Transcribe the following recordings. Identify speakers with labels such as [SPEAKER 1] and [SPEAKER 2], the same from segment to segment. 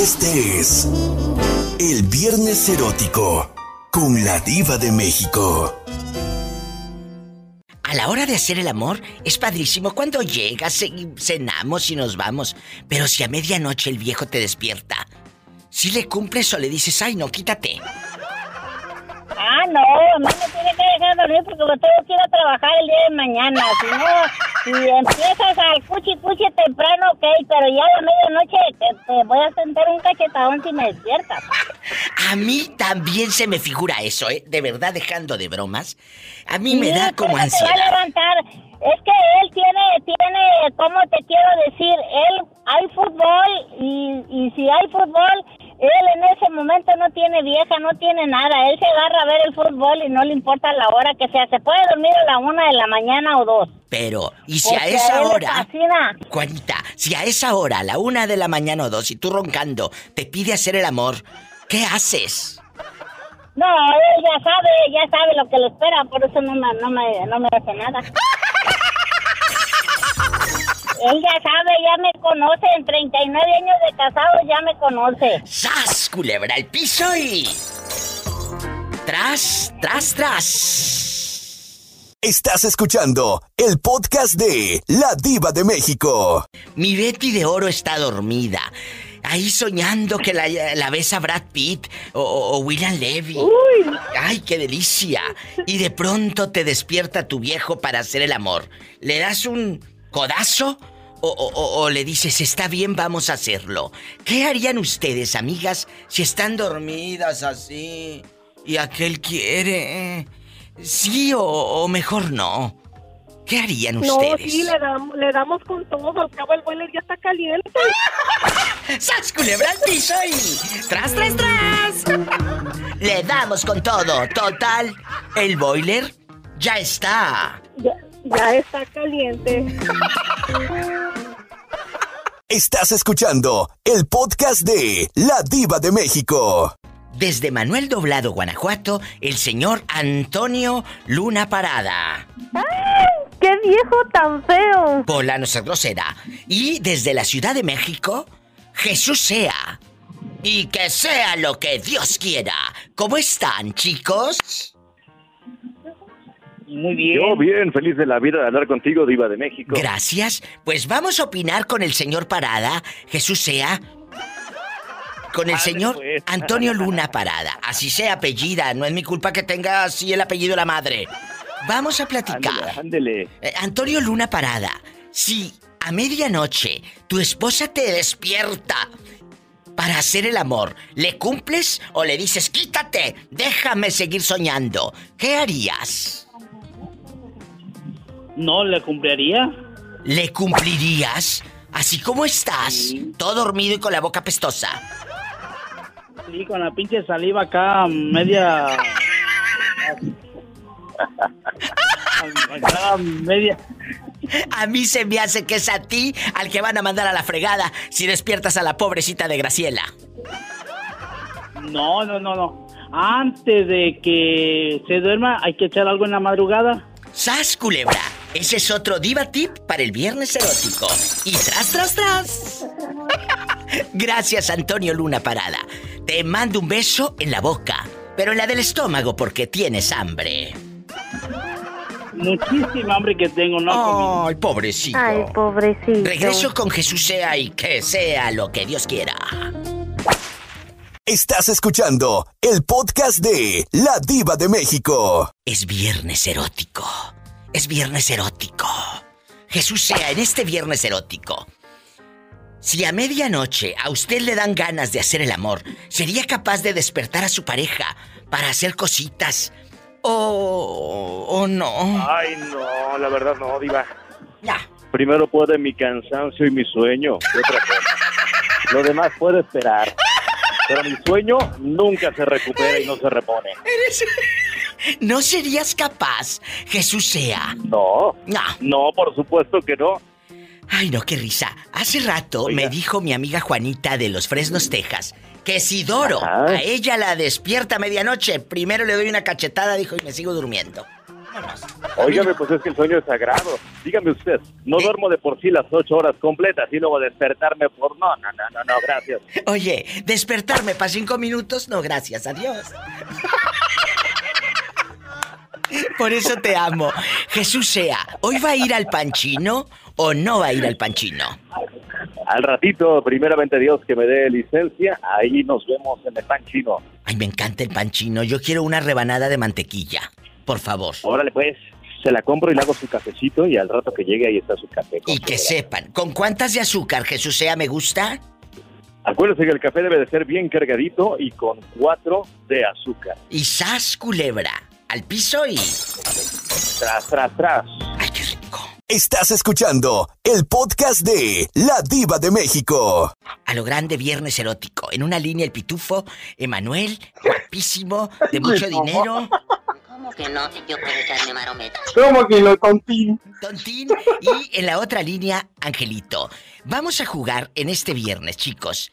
[SPEAKER 1] Este es el Viernes Erótico con la Diva de México.
[SPEAKER 2] A la hora de hacer el amor es padrísimo cuando llegas, cenamos y nos vamos. Pero si a medianoche el viejo te despierta, si le cumples o le dices, ay no, quítate.
[SPEAKER 3] Ah, no, mí me tiene que dejar dormir porque yo tengo que ir a trabajar el día de mañana. Si no, si empiezas al cuchi cuchi temprano, ok, pero ya a la medianoche te, voy a sentar un cachetadón si me despiertas.
[SPEAKER 2] A mí también se me figura eso, ¿eh? De verdad, dejando de bromas. A mí me da como ansiedad.
[SPEAKER 3] va a levantar. Es que él tiene, tiene, ¿cómo te quiero decir? Él, hay fútbol y, y si hay fútbol, él en ese momento no tiene vieja, no tiene nada. Él se agarra a ver el fútbol y no le importa la hora que sea. Se puede dormir a la una de la mañana o dos.
[SPEAKER 2] Pero, ¿y si a esa hora... Juanita, si a esa hora, a la una de la mañana o dos, y tú roncando, te pide hacer el amor, ¿qué haces?
[SPEAKER 3] No, él ya sabe, ya sabe lo que le espera, por eso no me, no me, no me hace nada. Él ya sabe, ya me conoce. En 39 años de casado ya me conoce.
[SPEAKER 2] ¡Sas, culebra, el piso y... Tras, tras, tras.
[SPEAKER 1] Estás escuchando el podcast de La Diva de México.
[SPEAKER 2] Mi Betty de Oro está dormida. Ahí soñando que la, la besa Brad Pitt o, o William Levy.
[SPEAKER 3] Uy.
[SPEAKER 2] ¡Ay, qué delicia! Y de pronto te despierta tu viejo para hacer el amor. Le das un codazo o, le dices, está bien, vamos a hacerlo. ¿Qué harían ustedes, amigas, si están dormidas así y aquel quiere? Sí o, mejor no. ¿Qué harían ustedes?
[SPEAKER 4] No, sí, le, damos, le damos con todo. Al cabo el boiler ya está caliente.
[SPEAKER 2] ¡Sas culebra al piso ¡Tras, tras, tras! le damos con todo. Total, el boiler ya está.
[SPEAKER 4] Ya está caliente.
[SPEAKER 1] Estás escuchando el podcast de La Diva de México.
[SPEAKER 2] Desde Manuel Doblado, Guanajuato, el señor Antonio Luna Parada.
[SPEAKER 4] ¡Ay! ¡Qué viejo tan feo!
[SPEAKER 2] Pola no ser grosera. Y desde la Ciudad de México, Jesús sea. Y que sea lo que Dios quiera. ¿Cómo están, chicos?
[SPEAKER 5] Muy bien.
[SPEAKER 6] Yo bien, feliz de la vida de hablar contigo, Diva de México.
[SPEAKER 2] Gracias. Pues vamos a opinar con el señor Parada, Jesús sea. Con el señor pues. Antonio Luna Parada. Así sea apellida, no es mi culpa que tenga así el apellido la madre. Vamos a platicar.
[SPEAKER 6] Ándele,
[SPEAKER 2] eh, Antonio Luna Parada, si a medianoche tu esposa te despierta para hacer el amor, ¿le cumples o le dices, quítate, déjame seguir soñando? ¿Qué harías?
[SPEAKER 5] No, ¿le cumpliría?
[SPEAKER 2] ¿Le cumplirías? Así como estás, todo dormido y con la boca pestosa.
[SPEAKER 5] Sí, con la pinche saliva acá, media... acá, media...
[SPEAKER 2] A mí se me hace que es a ti al que van a mandar a la fregada si despiertas a la pobrecita de Graciela.
[SPEAKER 5] No, no, no, no. Antes de que se duerma hay que echar algo en la madrugada.
[SPEAKER 2] ¡Sas, culebra! Ese es otro diva tip para el viernes erótico. Y tras, tras, tras. Gracias, Antonio Luna Parada. Te mando un beso en la boca, pero en la del estómago porque tienes hambre.
[SPEAKER 5] Muchísima hambre que tengo, ¿no?
[SPEAKER 2] Ay, pobrecito.
[SPEAKER 4] Ay, pobrecito.
[SPEAKER 2] Regreso con Jesús sea y que sea lo que Dios quiera.
[SPEAKER 1] Estás escuchando el podcast de La Diva de México.
[SPEAKER 2] Es viernes erótico es viernes erótico. Jesús sea, en este viernes erótico, si a medianoche a usted le dan ganas de hacer el amor, ¿sería capaz de despertar a su pareja para hacer cositas? ¿O, o no?
[SPEAKER 6] Ay, no, la verdad no, Diva.
[SPEAKER 2] Ya.
[SPEAKER 6] Primero puede mi cansancio y mi sueño. ¿Qué otra cosa? Lo demás puede esperar. Pero mi sueño nunca se recupera y no se repone.
[SPEAKER 2] Eres... ¿No serías capaz, Jesús sea?
[SPEAKER 6] No.
[SPEAKER 2] No.
[SPEAKER 6] No, por supuesto que no.
[SPEAKER 2] Ay, no, qué risa. Hace rato me dijo mi amiga Juanita de los Fresnos, Texas, que si Doro a ella la despierta a medianoche, primero le doy una cachetada, dijo, y me sigo durmiendo.
[SPEAKER 6] Óigame, pues es que el sueño es sagrado. Dígame usted, no duermo de por sí las ocho horas completas y luego despertarme por... No, no, no, no, no, gracias.
[SPEAKER 2] Oye, despertarme para cinco minutos, no, gracias, adiós. Por eso te amo. Jesús sea, ¿hoy va a ir al panchino o no va a ir al panchino?
[SPEAKER 6] Al ratito, primeramente Dios que me dé licencia, ahí nos vemos en el pan chino.
[SPEAKER 2] Ay, me encanta el panchino. Yo quiero una rebanada de mantequilla. Por favor.
[SPEAKER 6] Órale pues, se la compro y le hago su cafecito y al rato que llegue ahí está su café.
[SPEAKER 2] Y que sepan, ¿con cuántas de azúcar, Jesús sea, me gusta?
[SPEAKER 6] Acuérdense que el café debe de ser bien cargadito y con cuatro de azúcar.
[SPEAKER 2] Y sas culebra. Al piso y.
[SPEAKER 6] Tras, tras, tras.
[SPEAKER 2] ¡Ay, qué rico!
[SPEAKER 1] Estás escuchando el podcast de La Diva de México.
[SPEAKER 2] A lo grande viernes erótico. En una línea el pitufo, Emanuel, guapísimo, de mucho dinero,
[SPEAKER 7] ¿Cómo que no? Si yo puedo echarme marometa.
[SPEAKER 8] ¿Cómo que lo tontín?
[SPEAKER 2] tontín. Y en la otra línea, Angelito. Vamos a jugar en este viernes, chicos.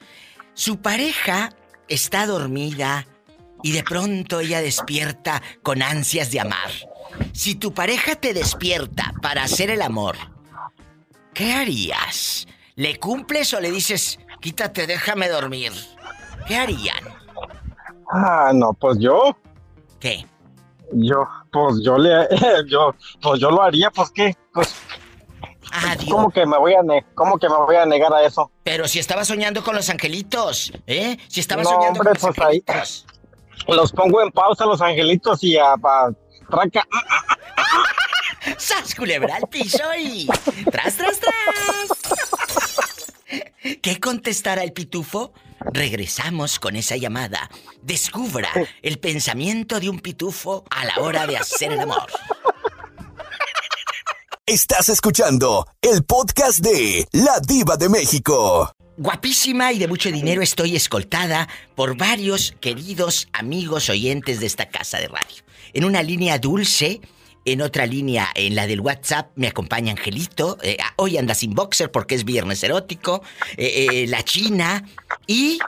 [SPEAKER 2] Su pareja está dormida y de pronto ella despierta con ansias de amar. Si tu pareja te despierta para hacer el amor, ¿qué harías? ¿Le cumples o le dices, quítate, déjame dormir? ¿Qué harían?
[SPEAKER 8] Ah, no, pues yo,
[SPEAKER 2] ¿Qué?
[SPEAKER 8] yo, pues yo le, yo, pues yo lo haría, pues qué, pues,
[SPEAKER 2] Adiós.
[SPEAKER 8] ¿cómo que me voy a, ne cómo que me voy a negar a eso?
[SPEAKER 2] Pero si estaba soñando con los angelitos, ¿eh? Si estaba
[SPEAKER 8] No,
[SPEAKER 2] soñando
[SPEAKER 8] hombre,
[SPEAKER 2] con los
[SPEAKER 8] pues ahí-
[SPEAKER 2] angelitos.
[SPEAKER 8] Los pongo en pausa los angelitos y a, pa- tranca,
[SPEAKER 2] ¡Sas, culebra al piso y... ¡Tras, tras, tras! ¿Qué contestará el pitufo? Regresamos con esa llamada. Descubra el pensamiento de un pitufo a la hora de hacer el amor.
[SPEAKER 1] Estás escuchando el podcast de La Diva de México.
[SPEAKER 2] Guapísima y de mucho dinero estoy escoltada por varios queridos amigos oyentes de esta casa de radio. En una línea dulce, en otra línea, en la del WhatsApp, me acompaña Angelito. eh, hoy anda sin boxer porque es viernes erótico. eh, eh, la China. Y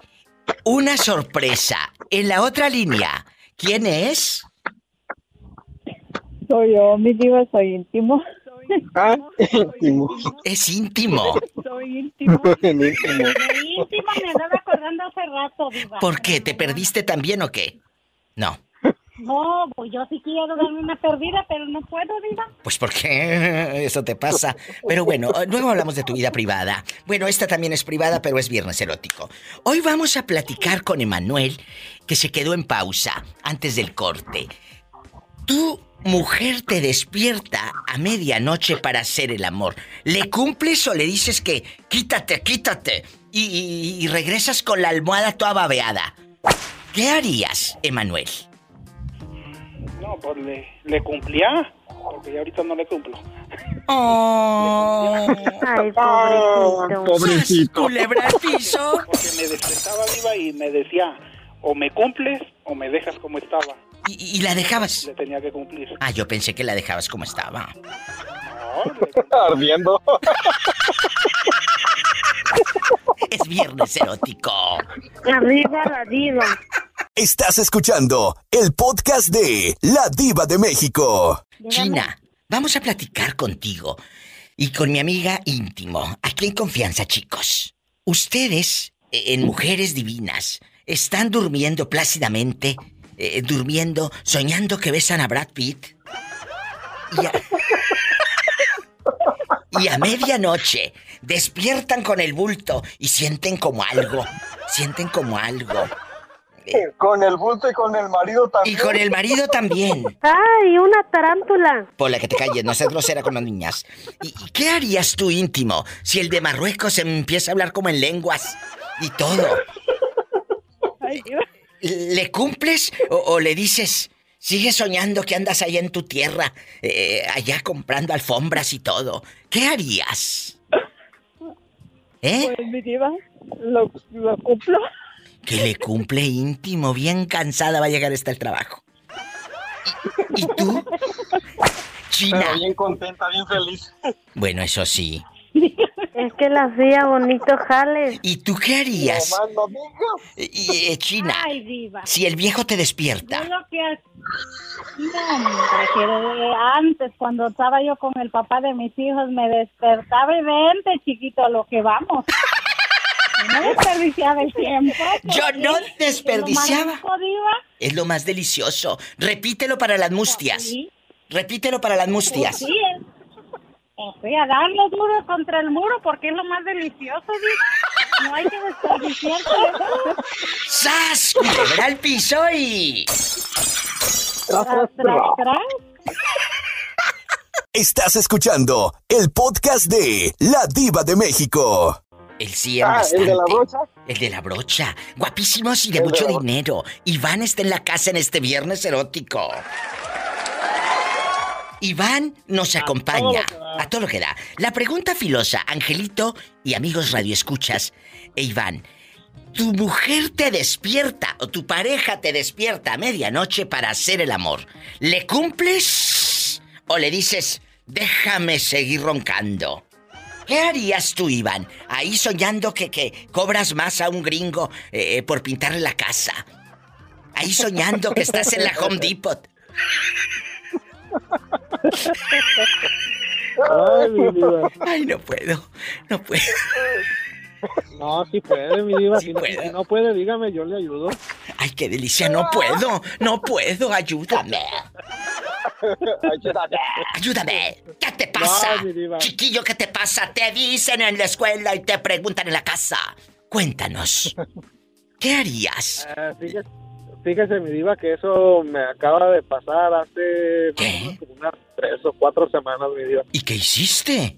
[SPEAKER 2] una sorpresa. En la otra línea, ¿quién es?
[SPEAKER 9] Soy yo, mi diva, soy íntimo.
[SPEAKER 8] Ah, íntimo,
[SPEAKER 2] Es íntimo.
[SPEAKER 9] Soy íntimo.
[SPEAKER 8] íntimo.
[SPEAKER 3] Me andaba acordando hace rato, Diva.
[SPEAKER 2] ¿Por qué? ¿Te perdiste también o qué? No.
[SPEAKER 3] No, pues yo sí quiero darme una perdida, pero no puedo, Diva.
[SPEAKER 2] Pues porque eso te pasa. Pero bueno, luego hablamos de tu vida privada. Bueno, esta también es privada, pero es viernes erótico. Hoy vamos a platicar con Emanuel, que se quedó en pausa antes del corte. Tu mujer te despierta a medianoche para hacer el amor. ¿Le cumples o le dices que quítate, quítate? Y, y- y regresas con la almohada toda babeada. ¿Qué harías, Emanuel?
[SPEAKER 5] No, pues le, le cumplía, porque ya ahorita no le cumplo.
[SPEAKER 2] Oh.
[SPEAKER 9] Ay,
[SPEAKER 8] Ah,
[SPEAKER 9] pobrecito.
[SPEAKER 8] pobrecito.
[SPEAKER 2] Culebra al piso.
[SPEAKER 5] Porque me despertaba viva y me decía, o me cumples o me dejas como estaba.
[SPEAKER 2] Y, y la dejabas.
[SPEAKER 5] Le tenía que cumplir.
[SPEAKER 2] Ah, yo pensé que la dejabas como estaba.
[SPEAKER 5] No,
[SPEAKER 8] Ardiendo.
[SPEAKER 2] Es viernes erótico.
[SPEAKER 9] Arriba la diva.
[SPEAKER 1] Estás escuchando el podcast de La Diva de México.
[SPEAKER 2] China, vamos a platicar contigo y con mi amiga íntimo. Aquí en confianza, chicos. Ustedes, eh, en Mujeres Divinas, están durmiendo plácidamente, eh, durmiendo, soñando que besan a Brad Pitt. Y a... y a medianoche despiertan con el bulto y sienten como algo. Sienten como algo.
[SPEAKER 8] Con el bulto y con el marido
[SPEAKER 2] Y
[SPEAKER 8] también.
[SPEAKER 2] con el marido también.
[SPEAKER 9] Ay, una tarántula.
[SPEAKER 2] Pola, que te calles, no seas grosera con las niñas. ¿Y y qué harías tú íntimo si el de Marruecos empieza a hablar como en lenguas y todo?
[SPEAKER 9] Ay, Dios.
[SPEAKER 2] ¿Le cumples o, o le dices, sigue soñando que andas allá en tu tierra, eh, allá comprando alfombras y todo? ¿Qué harías? ¿Eh?
[SPEAKER 9] Pues mi diva, lo, lo cumplo.
[SPEAKER 2] Que le cumple íntimo, bien cansada va a llegar hasta el trabajo. ¿Y, y tú? China.
[SPEAKER 8] Pero bien contenta, bien feliz.
[SPEAKER 2] Bueno, eso sí.
[SPEAKER 9] Es que la hacía bonito jale.
[SPEAKER 2] ¿Y tú qué harías?
[SPEAKER 8] No.
[SPEAKER 2] Y, eh, China,
[SPEAKER 3] Ay, Diva.
[SPEAKER 2] si el viejo te
[SPEAKER 3] Yo
[SPEAKER 2] despierta.
[SPEAKER 3] lo que, No, hombre, de antes, cuando estaba yo con el papá de mis hijos, me despertaba y vente, chiquito, a lo que vamos. No desperdiciaba el tiempo.
[SPEAKER 2] Yo no
[SPEAKER 3] es lo más
[SPEAKER 2] desperdiciaba.
[SPEAKER 3] rico.
[SPEAKER 2] Es lo más delicioso. Repítelo para las mustias.
[SPEAKER 3] Sí,
[SPEAKER 2] Repítelo para las mustias.
[SPEAKER 3] sí, es- o sea, darle duro contra el muro porque es lo más delicioso, diva. No hay que desperdiciar.
[SPEAKER 2] ¡Sas! Culebra al piso y...
[SPEAKER 3] Tras, tras, tras.
[SPEAKER 1] Estás escuchando el podcast de La Diva de México.
[SPEAKER 2] El sí
[SPEAKER 8] Ah, ¿el de la brocha?
[SPEAKER 2] El de la brocha. Guapísimos y de
[SPEAKER 8] El
[SPEAKER 2] mucho dinero. Iván está en la casa en este viernes erótico. Iván nos acompaña a todo lo que da. La pregunta filosa, Angelito y amigos radioescuchas, e Iván, tu mujer te despierta o tu pareja te despierta a medianoche para hacer el amor. ¿Le cumples o le dices, déjame seguir roncando? ¿Qué harías tú, Iván? Ahí soñando que, que cobras más a un gringo eh, por pintarle la casa. Ahí soñando que estás en la Home Depot.
[SPEAKER 5] Ay, mi diva.
[SPEAKER 2] Ay, no puedo, no puedo.
[SPEAKER 5] No, si puede, mi diva.
[SPEAKER 2] Sí
[SPEAKER 5] si, no,
[SPEAKER 2] puede.
[SPEAKER 5] si no puede, dígame, yo le ayudo.
[SPEAKER 2] Ay, qué delicia, no puedo, no puedo, ayúdame. Ayúdame. ¿Qué te pasa?
[SPEAKER 5] No.
[SPEAKER 2] Chiquillo, ¿qué te pasa? Te dicen en la escuela y te preguntan en la casa. Cuéntanos. ¿Qué harías?
[SPEAKER 5] Fíjese, fíjese, mi diva, que eso me acaba de pasar hace
[SPEAKER 2] ¿Qué?
[SPEAKER 5] como unas tres o cuatro semanas, mi diva.
[SPEAKER 2] ¿Y qué hiciste?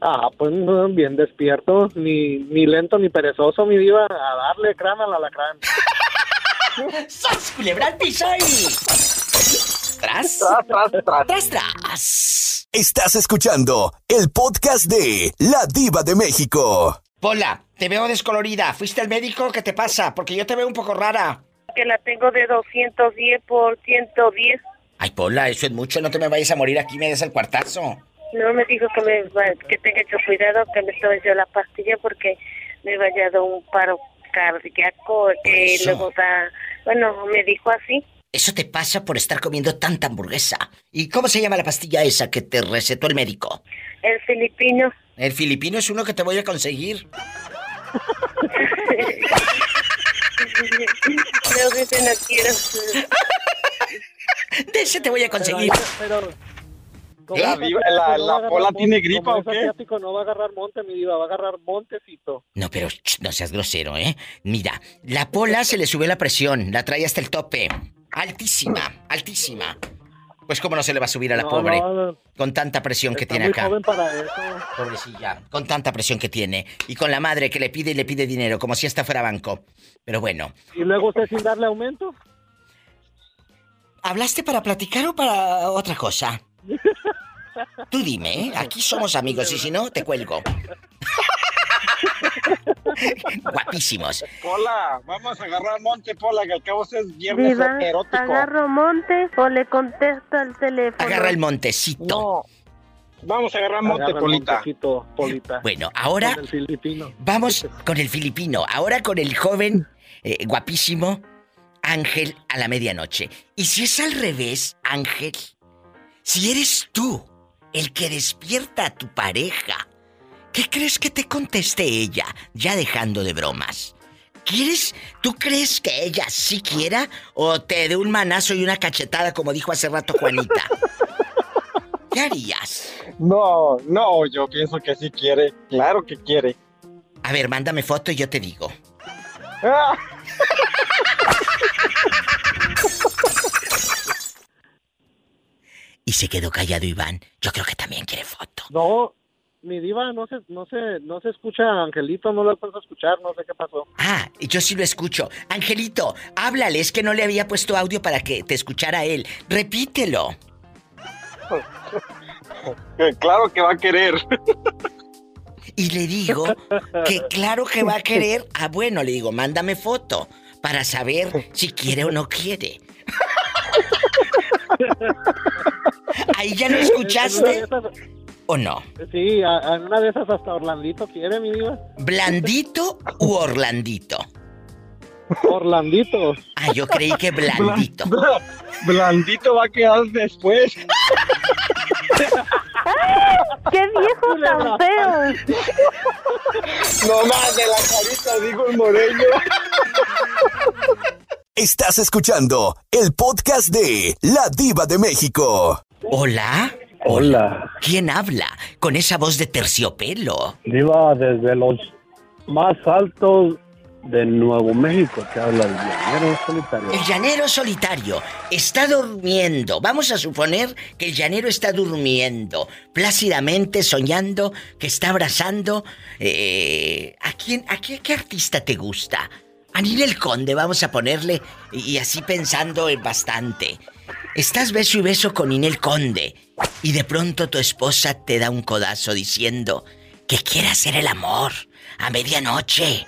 [SPEAKER 5] Ah, pues no, bien despierto, ni, ni lento ni perezoso, mi diva, a darle crán al alacrán.
[SPEAKER 2] ¡Sas! Culebra al piso y... ¿Tras?
[SPEAKER 8] Tras, tras, tras.
[SPEAKER 2] ¡Tras, tras!
[SPEAKER 1] Estás escuchando el podcast de La Diva de México.
[SPEAKER 2] Pola, te veo descolorida. ¿Fuiste al médico? ¿Qué te pasa? Porque yo te veo un poco rara.
[SPEAKER 4] Que la tengo de 210 por 110.
[SPEAKER 2] Ay, Pola, eso es mucho. No te me vayas a morir aquí, me des el cuartazo.
[SPEAKER 4] No me dijo que me que tenga mucho cuidado, que me tome yo la pastilla porque me vaya a dar un paro cardíaco, que luego da, bueno, me dijo así.
[SPEAKER 2] Eso te pasa por estar comiendo tanta hamburguesa. ¿Y cómo se llama la pastilla esa que te recetó el médico?
[SPEAKER 4] El filipino.
[SPEAKER 2] El filipino es uno que te voy a conseguir.
[SPEAKER 4] No, dice, no quiero.
[SPEAKER 2] De ese te voy a conseguir.
[SPEAKER 5] Pero, como
[SPEAKER 2] La
[SPEAKER 5] es
[SPEAKER 8] diva- la-
[SPEAKER 5] no
[SPEAKER 8] la
[SPEAKER 5] a agarrar
[SPEAKER 8] Pola
[SPEAKER 5] monte,
[SPEAKER 8] tiene gripa, ¿o qué?
[SPEAKER 5] asiático, no va a agarrar monte, mi diva, va a agarrar montecito.
[SPEAKER 2] No, pero ch, no seas grosero, ¿eh? Mira, la pola se le subió la presión, la trae hasta el tope. Altísima, altísima. Pues cómo no se le va a subir a la
[SPEAKER 5] No,
[SPEAKER 2] pobre
[SPEAKER 5] no,
[SPEAKER 2] con tanta presión que tiene
[SPEAKER 5] muy
[SPEAKER 2] acá.
[SPEAKER 5] joven para eso.
[SPEAKER 2] Pobrecilla, con tanta presión que tiene. Y con la madre que le pide y le pide dinero, como si esta fuera banco. Pero bueno,
[SPEAKER 5] Y luego usted sin darle aumento.
[SPEAKER 2] ¿hablaste para platicar o para otra cosa? Tú dime, ¿eh? Aquí somos amigos y si no, te cuelgo. Guapísimos.
[SPEAKER 8] Pola, vamos a agarrar monte, Pola, que al cabo es viernes
[SPEAKER 9] Diva,
[SPEAKER 8] erótico.
[SPEAKER 9] ¿agarro monte o le contesto al teléfono?
[SPEAKER 2] Agarra el montecito.
[SPEAKER 8] No. Vamos a agarrar monte,
[SPEAKER 5] Agarra el
[SPEAKER 8] Polita.
[SPEAKER 5] montecito, Polita.
[SPEAKER 2] Bueno, ahora
[SPEAKER 5] Con el filipino.
[SPEAKER 2] vamos con el filipino. Ahora con el joven eh, guapísimo Ángel a la medianoche. Y si es al revés, Ángel, si eres tú el que despierta a tu pareja, ¿qué crees que te conteste ella? Ya dejando de bromas. ¿Quieres? ¿Tú crees que ella sí quiera o te dé un manazo y una cachetada como dijo hace rato Juanita? ¿Qué harías?
[SPEAKER 8] No, no, yo pienso que sí quiere. Claro que quiere.
[SPEAKER 2] A ver, mándame foto y yo te digo.
[SPEAKER 8] Ah,
[SPEAKER 2] Y se quedó callado Iván. Yo creo que también quiere foto.
[SPEAKER 5] No, mi diva, no se, no se, no se escucha, Angelito, no lo alcanzo a escuchar, no sé qué pasó.
[SPEAKER 2] Ah, yo sí lo escucho. Angelito, háblale, es que no le había puesto audio para que te escuchara él. Repítelo.
[SPEAKER 8] que claro que va a querer.
[SPEAKER 2] Y le digo que claro que va a querer. Ah, bueno, le digo, mándame foto para saber si quiere o no quiere. Ahí ya lo escuchaste o no.
[SPEAKER 5] sí, a- en una de esas hasta Orlandito quiere, mi diva.
[SPEAKER 2] ¿Blandito u Orlandito?
[SPEAKER 5] Orlandito.
[SPEAKER 2] Ah, yo creí que blandito.
[SPEAKER 8] Bla- blandito va a quedar después.
[SPEAKER 9] ¡Qué viejo tan feo!
[SPEAKER 8] No más de la carita, dijo el moreño.
[SPEAKER 1] Estás escuchando el podcast de La Diva de México.
[SPEAKER 2] Hola.
[SPEAKER 10] Hola.
[SPEAKER 2] ¿Quién habla con esa voz de terciopelo?
[SPEAKER 10] Diva, desde los más altos de Nuevo México te habla el llanero solitario.
[SPEAKER 2] El llanero solitario está durmiendo. Vamos a suponer que el llanero está durmiendo, plácidamente soñando que está abrazando. eh, ¿A quién, a qué, qué artista te gusta? A Ninel Conde, vamos a ponerle, y, así pensando en bastante. Estás beso y beso con Ninel Conde, y de pronto tu esposa te da un codazo diciendo que quiere hacer el amor a medianoche.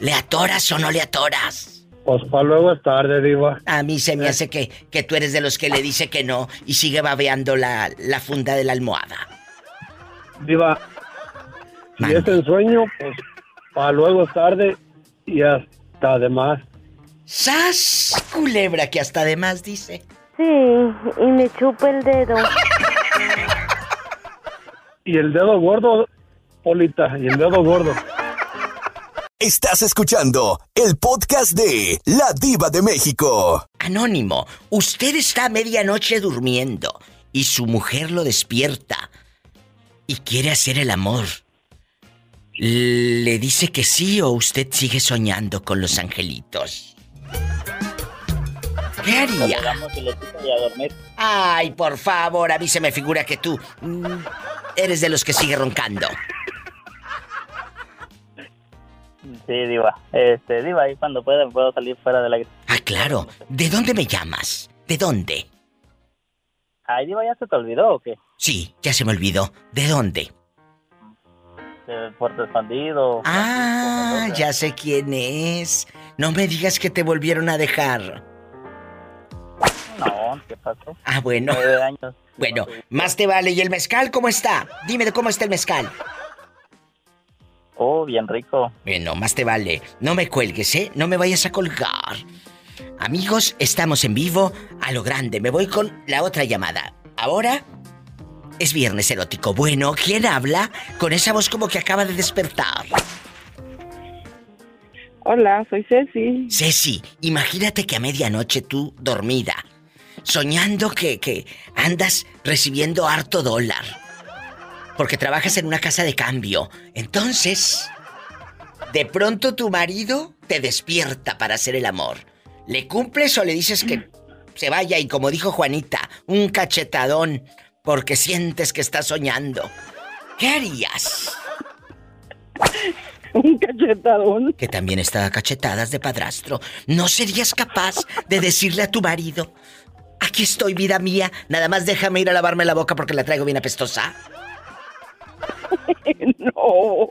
[SPEAKER 2] ¿Le atoras o no le atoras?
[SPEAKER 10] Pues para luego es tarde, Diva.
[SPEAKER 2] A mí se me hace que, que tú eres de los que le dice que no y sigue babeando la, la funda de la almohada.
[SPEAKER 10] Diva, si es el sueño, pues para luego es tarde y hasta además.
[SPEAKER 2] ¡Sas! Culebra que hasta además dice.
[SPEAKER 9] Sí, y me chupa el dedo.
[SPEAKER 10] Y el dedo gordo, Polita, y el dedo gordo.
[SPEAKER 1] Estás escuchando el podcast de La Diva de México.
[SPEAKER 2] Anónimo, usted está a medianoche durmiendo y su mujer lo despierta y quiere hacer el amor. ¿Le dice que sí o usted sigue soñando con los angelitos? ¿Qué haría? Ay, por favor, a mí se me figura que tú mm, eres de los que sigue roncando.
[SPEAKER 11] Sí, Diva. Este, Diva, ahí cuando pueda puedo salir fuera del aire.
[SPEAKER 2] Ah, claro. ¿De dónde me llamas? ¿De dónde?
[SPEAKER 11] Ay, Diva, ¿ya se te olvidó o qué?
[SPEAKER 2] Sí, ya se me olvidó. ¿De dónde?
[SPEAKER 11] De Puerto Expandido.
[SPEAKER 2] Ah, ya sé quién es. No me digas que te volvieron a dejar.
[SPEAKER 11] No, ¿qué pasó?
[SPEAKER 2] Ah, bueno.
[SPEAKER 11] Nueve años.
[SPEAKER 2] Bueno, más te vale. ¿Y el mezcal cómo está? Dime de cómo está el mezcal.
[SPEAKER 11] Oh, bien rico.
[SPEAKER 2] Bueno, más te vale. No me cuelgues, ¿eh? No me vayas a colgar. Amigos, estamos en vivo a lo grande. Me voy con la otra llamada. Ahora es viernes erótico. Bueno, ¿quién habla con esa voz como que acaba de despertar?
[SPEAKER 12] Hola, soy Ceci.
[SPEAKER 2] Ceci, imagínate que a medianoche tú, dormida, soñando que, que andas recibiendo harto dólar. Porque trabajas en una casa de cambio. Entonces, de pronto tu marido te despierta para hacer el amor. ¿Le cumples o le dices que se vaya y como dijo Juanita, un cachetadón porque sientes que está soñando? ¿Qué harías?
[SPEAKER 12] Un cachetadón.
[SPEAKER 2] Que también está a cachetadas de padrastro. ¿No serías capaz de decirle a tu marido, aquí estoy, vida mía, nada más déjame ir a lavarme la boca porque la traigo bien apestosa?
[SPEAKER 12] no.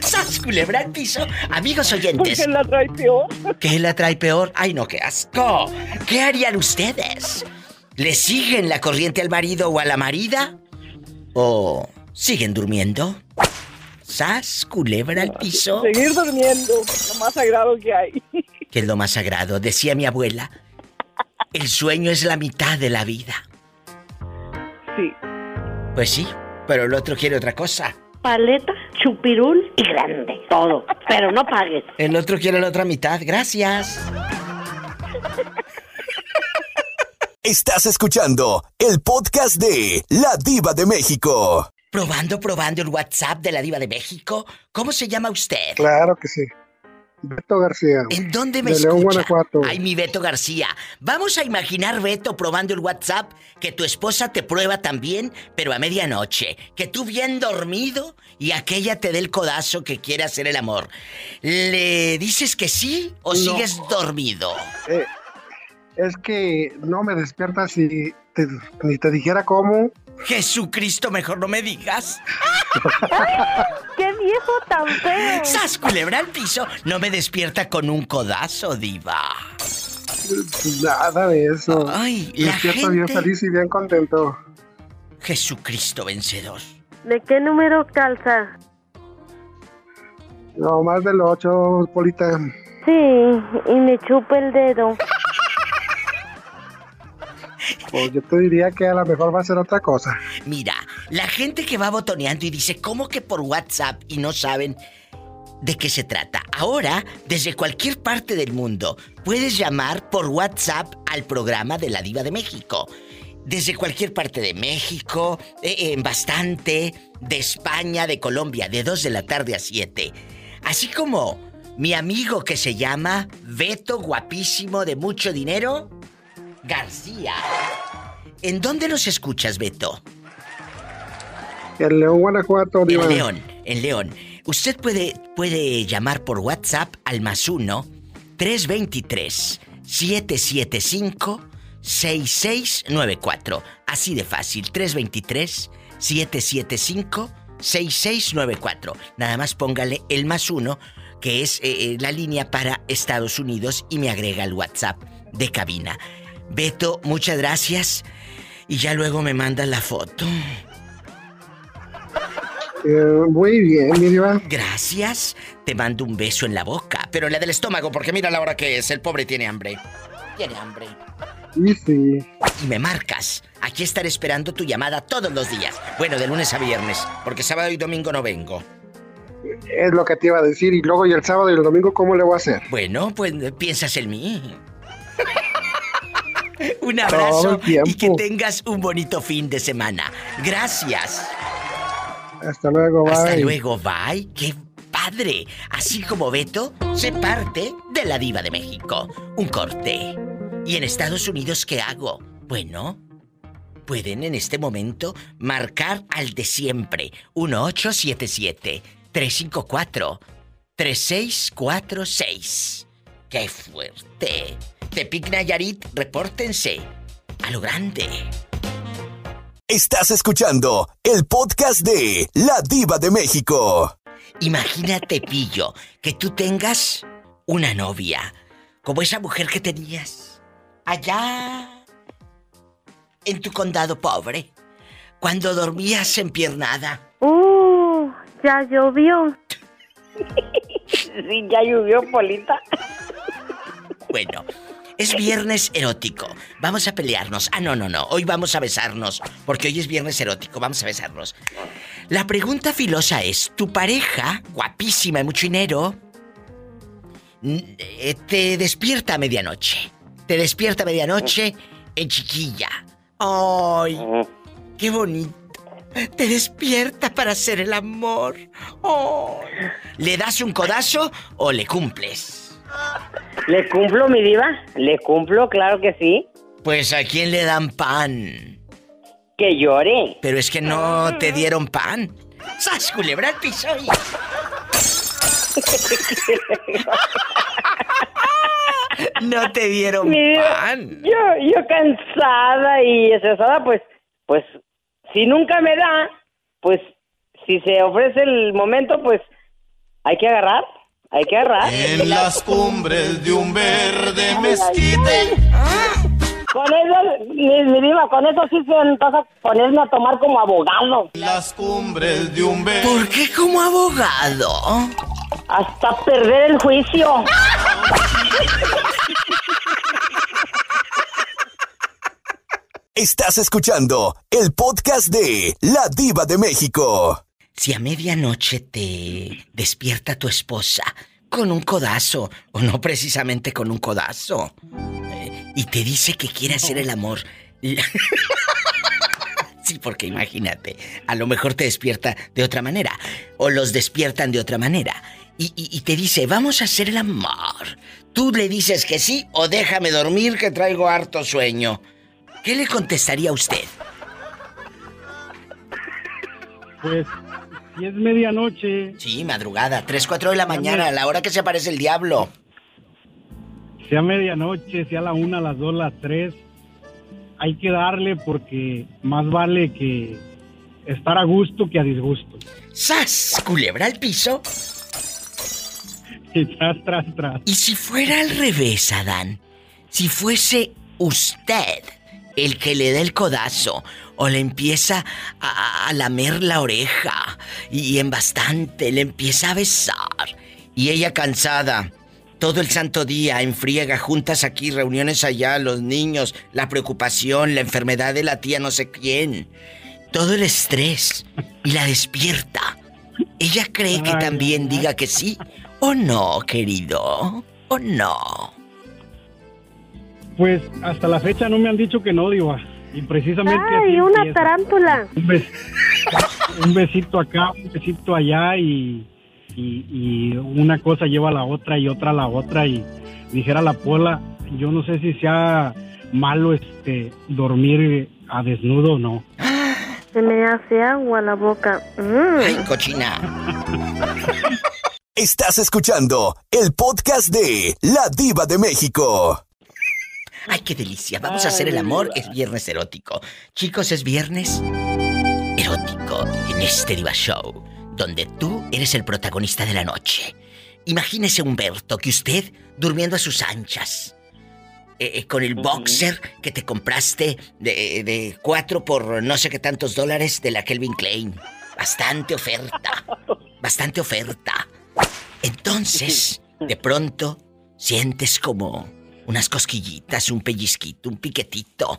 [SPEAKER 2] ¡Sas, culebra al piso! Amigos oyentes.
[SPEAKER 12] ¿Por qué la trae peor?
[SPEAKER 2] ¿Qué la trae peor? ¡Ay, no, qué asco! ¿Qué harían ustedes? ¿Le siguen la corriente al marido o a la marida? ¿O siguen durmiendo? ¿Sas, culebra al piso?
[SPEAKER 12] Seguir durmiendo, lo más sagrado que hay.
[SPEAKER 2] Que es lo más sagrado, decía mi abuela. El sueño es la mitad de la vida.
[SPEAKER 12] Sí.
[SPEAKER 2] Pues sí, pero el otro quiere otra cosa.
[SPEAKER 9] Paleta, chupirul y grande. Todo. Pero no pagues.
[SPEAKER 2] El otro quiere la otra mitad. Gracias.
[SPEAKER 1] Estás escuchando el podcast de La Diva de México.
[SPEAKER 2] Probando, probando el WhatsApp de la Diva de México. ¿Cómo se llama usted?
[SPEAKER 13] Claro que sí. Beto García.
[SPEAKER 2] ¿En dónde me
[SPEAKER 13] de León,
[SPEAKER 2] escucha?
[SPEAKER 13] Guanajuato.
[SPEAKER 2] Ay, mi Beto García. Vamos a imaginar, Beto, probando el WhatsApp, que tu esposa te prueba también, pero a medianoche. Que tú bien dormido y aquella te dé el codazo que quiere hacer el amor. ¿Le dices que sí o
[SPEAKER 13] No.
[SPEAKER 2] sigues dormido?
[SPEAKER 13] Eh, es que no me despiertas si te- ni te dijera cómo.
[SPEAKER 2] Jesucristo, mejor no me digas.
[SPEAKER 9] ¡Qué viejo tan feo!
[SPEAKER 2] ¡Sas, culebra al piso! No me despierta con un codazo, diva.
[SPEAKER 13] Nada de eso.
[SPEAKER 2] Ay,
[SPEAKER 13] Me
[SPEAKER 2] la
[SPEAKER 13] despierto bien
[SPEAKER 2] gente-
[SPEAKER 13] feliz y bien contento.
[SPEAKER 2] Jesucristo vencedor.
[SPEAKER 9] ¿De qué número calza?
[SPEAKER 13] No, más del 8, Polita.
[SPEAKER 9] Sí, y me chupa el dedo.
[SPEAKER 13] Pues yo te diría que a lo mejor va a ser otra cosa.
[SPEAKER 2] Mira, la gente que va botoneando y dice, ¿cómo que por WhatsApp? Y no saben de qué se trata. Ahora, desde cualquier parte del mundo, puedes llamar por WhatsApp al programa de la Diva de México. Desde cualquier parte de México, eh, en bastante, de España, de Colombia, de 2 de la tarde a 7. Así como mi amigo que se llama Beto, guapísimo, de mucho dinero, García. ¿En dónde nos escuchas, Beto?
[SPEAKER 13] En León, Guanajuato.
[SPEAKER 2] En León, en León. Usted puede, puede llamar por WhatsApp al más 1 323 775 6694. Así de fácil, 323 775 6694. Nada más póngale el más uno, que es eh, eh, la línea para Estados Unidos y me agrega el WhatsApp de cabina. Beto, muchas gracias. Y ya luego me mandas la foto.
[SPEAKER 13] Eh, muy bien, mi diva.
[SPEAKER 2] Gracias. Te mando un beso en la boca, pero la del estómago, porque mira la hora que es. El pobre tiene hambre. Tiene hambre.
[SPEAKER 13] Sí, sí.
[SPEAKER 2] Y me marcas. Aquí estaré esperando tu llamada todos los días. Bueno, de lunes a viernes, porque sábado y domingo no vengo.
[SPEAKER 13] Es lo que te iba a decir. Y luego, y el sábado y el domingo, ¿cómo le voy a hacer?
[SPEAKER 2] Bueno, pues piensas en mí. un abrazo y que tengas un bonito fin de semana. Gracias.
[SPEAKER 13] Hasta luego, bye.
[SPEAKER 2] Hasta luego, bye. ¡Qué padre! Así como Beto, se parte de la diva de México. Un corte. ¿Y en Estados Unidos qué hago? Bueno, pueden en este momento marcar al de siempre. 1877-354-3646. ¡Qué fuerte! Tepic Nayarit, repórtense. A lo grande.
[SPEAKER 1] Estás escuchando el podcast de La Diva de México.
[SPEAKER 2] Imagínate, Pillo, que tú tengas una novia, como esa mujer que tenías allá en tu condado pobre, cuando dormías empiernada.
[SPEAKER 9] Uh, ya llovió.
[SPEAKER 12] Sí, ya llovió, Polita.
[SPEAKER 2] Bueno, es viernes erótico. Vamos a pelearnos. Ah, no, no, no. Hoy vamos a besarnos. Porque hoy es viernes erótico. Vamos a besarnos. La pregunta filosa es: ¿tu pareja, guapísima y mucho dinero, eh, te despierta a medianoche? Te despierta a medianoche en chiquilla. ¡Ay! ¡Qué bonito! Te despierta para hacer el amor. ¿Le das un codazo o le cumples?
[SPEAKER 12] ¿Le cumplo, mi diva? ¿Le cumplo? Claro que sí.
[SPEAKER 2] Pues a quién le dan pan.
[SPEAKER 12] Que llore.
[SPEAKER 2] Pero es que no te dieron pan. ¡Sas, culebra al piso! No te dieron pan.
[SPEAKER 12] Yo, yo cansada y estresada, pues, pues, si nunca me da, pues, si se ofrece el momento, pues, hay que agarrar, hay que agarrar.
[SPEAKER 14] En las cumbres de un verde mezquite.
[SPEAKER 12] Con eso, mi, mi diva, con eso sí se antoja ponerme a tomar como abogado.
[SPEAKER 14] Las cumbres de un verde.
[SPEAKER 2] ¿Por qué como abogado?
[SPEAKER 12] Hasta perder el juicio.
[SPEAKER 1] Estás escuchando el podcast de La Diva de México.
[SPEAKER 2] Si a medianoche te despierta tu esposa con un codazo, o no precisamente con un codazo, eh, y te dice que quiere hacer el amor. sí, porque imagínate, a lo mejor te despierta de otra manera, o los despiertan de otra manera, y, y- y te dice, vamos a hacer el amor. Tú le dices que sí, o déjame dormir que traigo harto sueño. ¿Qué le contestaría a usted?
[SPEAKER 15] Pues, si es medianoche,
[SPEAKER 2] Sí, madrugada, 3, 4 de la mañana, a la hora que se aparece el diablo.
[SPEAKER 15] sea medianoche, sea la una, las dos, las tres, hay que darle porque más vale que estar a gusto que a disgusto.
[SPEAKER 2] ¡Sas! Culebra al piso.
[SPEAKER 15] Y tras, tras, tras.
[SPEAKER 2] Y si fuera al revés, Adán, si fuese usted el que le da el codazo o le empieza a, a lamer la oreja y en bastante le empieza a besar y ella cansada. Todo el santo día en friega, juntas aquí, reuniones allá, los niños, la preocupación, la enfermedad de la tía no sé quién. Todo el estrés y la despierta. ¿Ella cree que también diga que sí o no, querido? ¿O no?
[SPEAKER 15] Pues hasta la fecha no me han dicho que no, Diva. Y precisamente.
[SPEAKER 9] ¡Ay,
[SPEAKER 15] así
[SPEAKER 9] una
[SPEAKER 15] empieza.
[SPEAKER 9] tarántula!
[SPEAKER 15] Un, bes- un besito acá, un besito allá y, y, y una cosa lleva a la otra y otra a la otra. Y dijera la pola, yo no sé si sea malo este dormir a desnudo o no.
[SPEAKER 9] Se me hace agua la boca. Mm.
[SPEAKER 2] ¡Ay, cochina!
[SPEAKER 1] Estás escuchando el podcast de La Diva de México.
[SPEAKER 2] ¡Ay, qué delicia! Vamos a hacer el amor. Es viernes erótico. Chicos, es viernes erótico en este Diva Show, donde tú eres el protagonista de la noche. Imagínese, Humberto, que usted, durmiendo a sus anchas, eh, eh, con el boxer que te compraste de, de cuatro por no sé qué tantos dólares de la Kelvin Klein. Bastante oferta. Bastante oferta. Entonces, de pronto, sientes como unas cosquillitas, un pellizquito, un piquetito.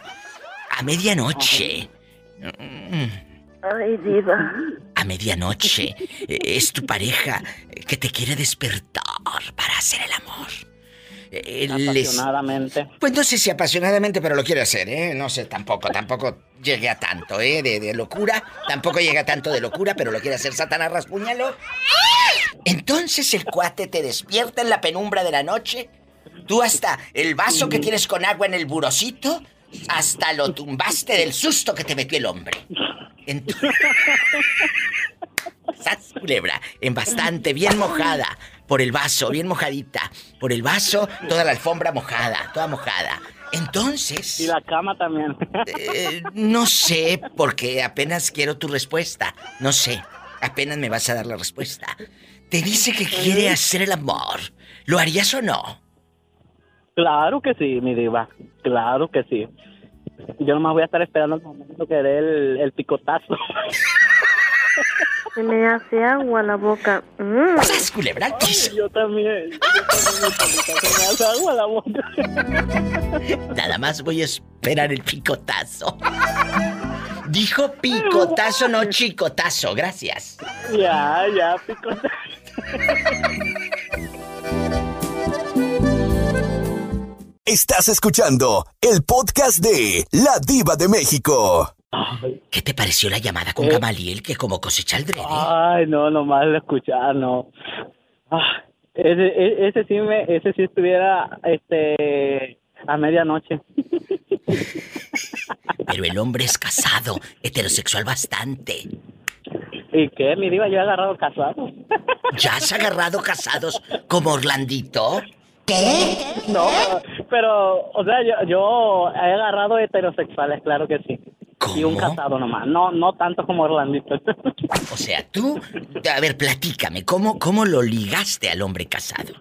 [SPEAKER 2] A medianoche.
[SPEAKER 9] Ay, diva.
[SPEAKER 2] A medianoche. Es tu pareja que te quiere despertar para hacer el amor. Les-
[SPEAKER 11] Apasionadamente.
[SPEAKER 2] Pues no sé si apasionadamente, pero lo quiere hacer, ¿eh? No sé, tampoco, tampoco llegue a tanto, ¿eh? De, de locura. Tampoco llega a tanto de locura, pero lo quiere hacer Satanás Raspuñalo. Entonces el cuate te despierta en la penumbra de la noche. Tú hasta el vaso que tienes con agua en el burocito, hasta lo tumbaste del susto que te metió el hombre. En tu- ¡Sas, culebra! En bastante, bien mojada. Por el vaso, bien mojadita. Por el vaso, toda la alfombra mojada, toda mojada. Entonces.
[SPEAKER 11] Y la cama también.
[SPEAKER 2] eh, no sé, porque apenas quiero tu respuesta. No sé. Apenas me vas a dar la respuesta. Te dice que quiere hacer el amor. ¿Lo harías o no?
[SPEAKER 11] Claro que sí, mi diva. Claro que sí. Yo nomás voy a estar esperando el momento que dé el, el picotazo.
[SPEAKER 9] Se me hace agua la boca. Mm.
[SPEAKER 2] ¡Sas, culebra al piso!
[SPEAKER 11] Yo también. Yo también, se me hace agua la boca.
[SPEAKER 2] Nada más voy a esperar el picotazo. Dijo picotazo, no chicotazo. Gracias.
[SPEAKER 11] Ya, ya, picotazo.
[SPEAKER 1] Estás escuchando el podcast de La Diva de México.
[SPEAKER 2] ¿Qué te pareció la llamada con Gamaliel que como cosecha el drede?
[SPEAKER 11] Ay, no, nomás de escuchar, no. Ah, ese, e- ese sí me, ese sí estuviera, este, a medianoche.
[SPEAKER 2] Pero el hombre es casado, heterosexual bastante.
[SPEAKER 11] ¿Y qué? Mi diva, yo he agarrado casado.
[SPEAKER 2] ¿Ya has agarrado casados como Orlandito?
[SPEAKER 11] ¿Qué? No, pero, o sea, yo, yo he agarrado heterosexuales, claro que sí. Y un casado nomás, no, no tanto como Orlandito.
[SPEAKER 2] O sea, tú, a ver, platícame, ¿cómo, cómo lo ligaste al hombre casado?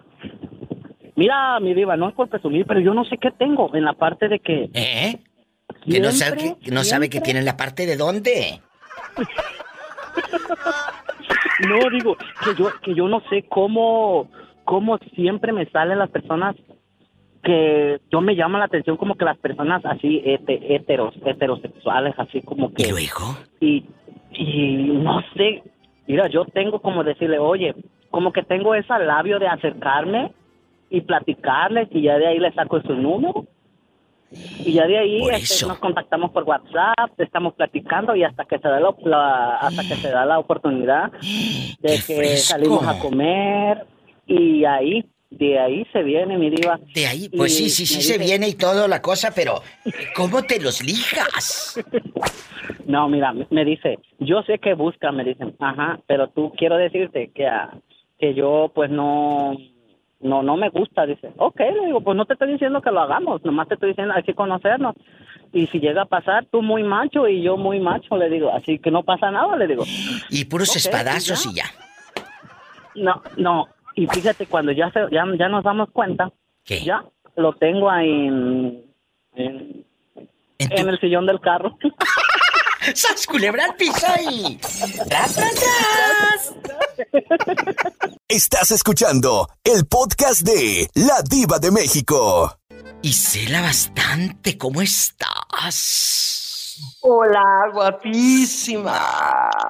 [SPEAKER 11] Mira, mi diva, no es por presumir, pero yo no sé qué tengo en la parte de que...
[SPEAKER 2] ¿Eh? Que no sabe, que, que no sabe que tiene la parte de dónde.
[SPEAKER 11] No, digo, que yo, que yo no sé cómo, cómo siempre me salen las personas que yo me llama la atención como que las personas así hete- heteros, heterosexuales, así como que...
[SPEAKER 2] ¿Y luego?
[SPEAKER 11] Y, y no sé, mira, yo tengo como decirle, oye, como que tengo ese labio de acercarme y platicarles y ya de ahí le saco su número. Y ya de ahí este, nos contactamos por WhatsApp, estamos platicando y hasta que se da la, la- hasta que se da la oportunidad de que salimos a comer y ahí de ahí se viene mi diva.
[SPEAKER 2] De ahí, pues sí, sí, sí se viene y todo la cosa, pero ¿cómo te los lijas?
[SPEAKER 11] No, mira, me- dice, yo sé que busca, me dicen, ajá, pero tú quiero decirte que, ah, que yo pues no, no, no me gusta, dice, ok, le digo, pues no te estoy diciendo que lo hagamos, nomás te estoy diciendo, hay que conocernos. Y si llega a pasar, tú muy macho y yo muy macho, le digo, así que no pasa nada, le digo.
[SPEAKER 2] Y puros espadazos
[SPEAKER 11] ya.
[SPEAKER 2] y ya.
[SPEAKER 11] No, no, y fíjate, cuando ya, se, ya, ya nos damos cuenta, ya lo tengo ahí en, en, en el sillón del carro.
[SPEAKER 2] ¡Sas culebra al piso y... ¡Tras, tras, tras!
[SPEAKER 1] Estás escuchando el podcast de La Diva de México.
[SPEAKER 2] Y cela bastante, ¿cómo estás?
[SPEAKER 16] Hola, guapísima.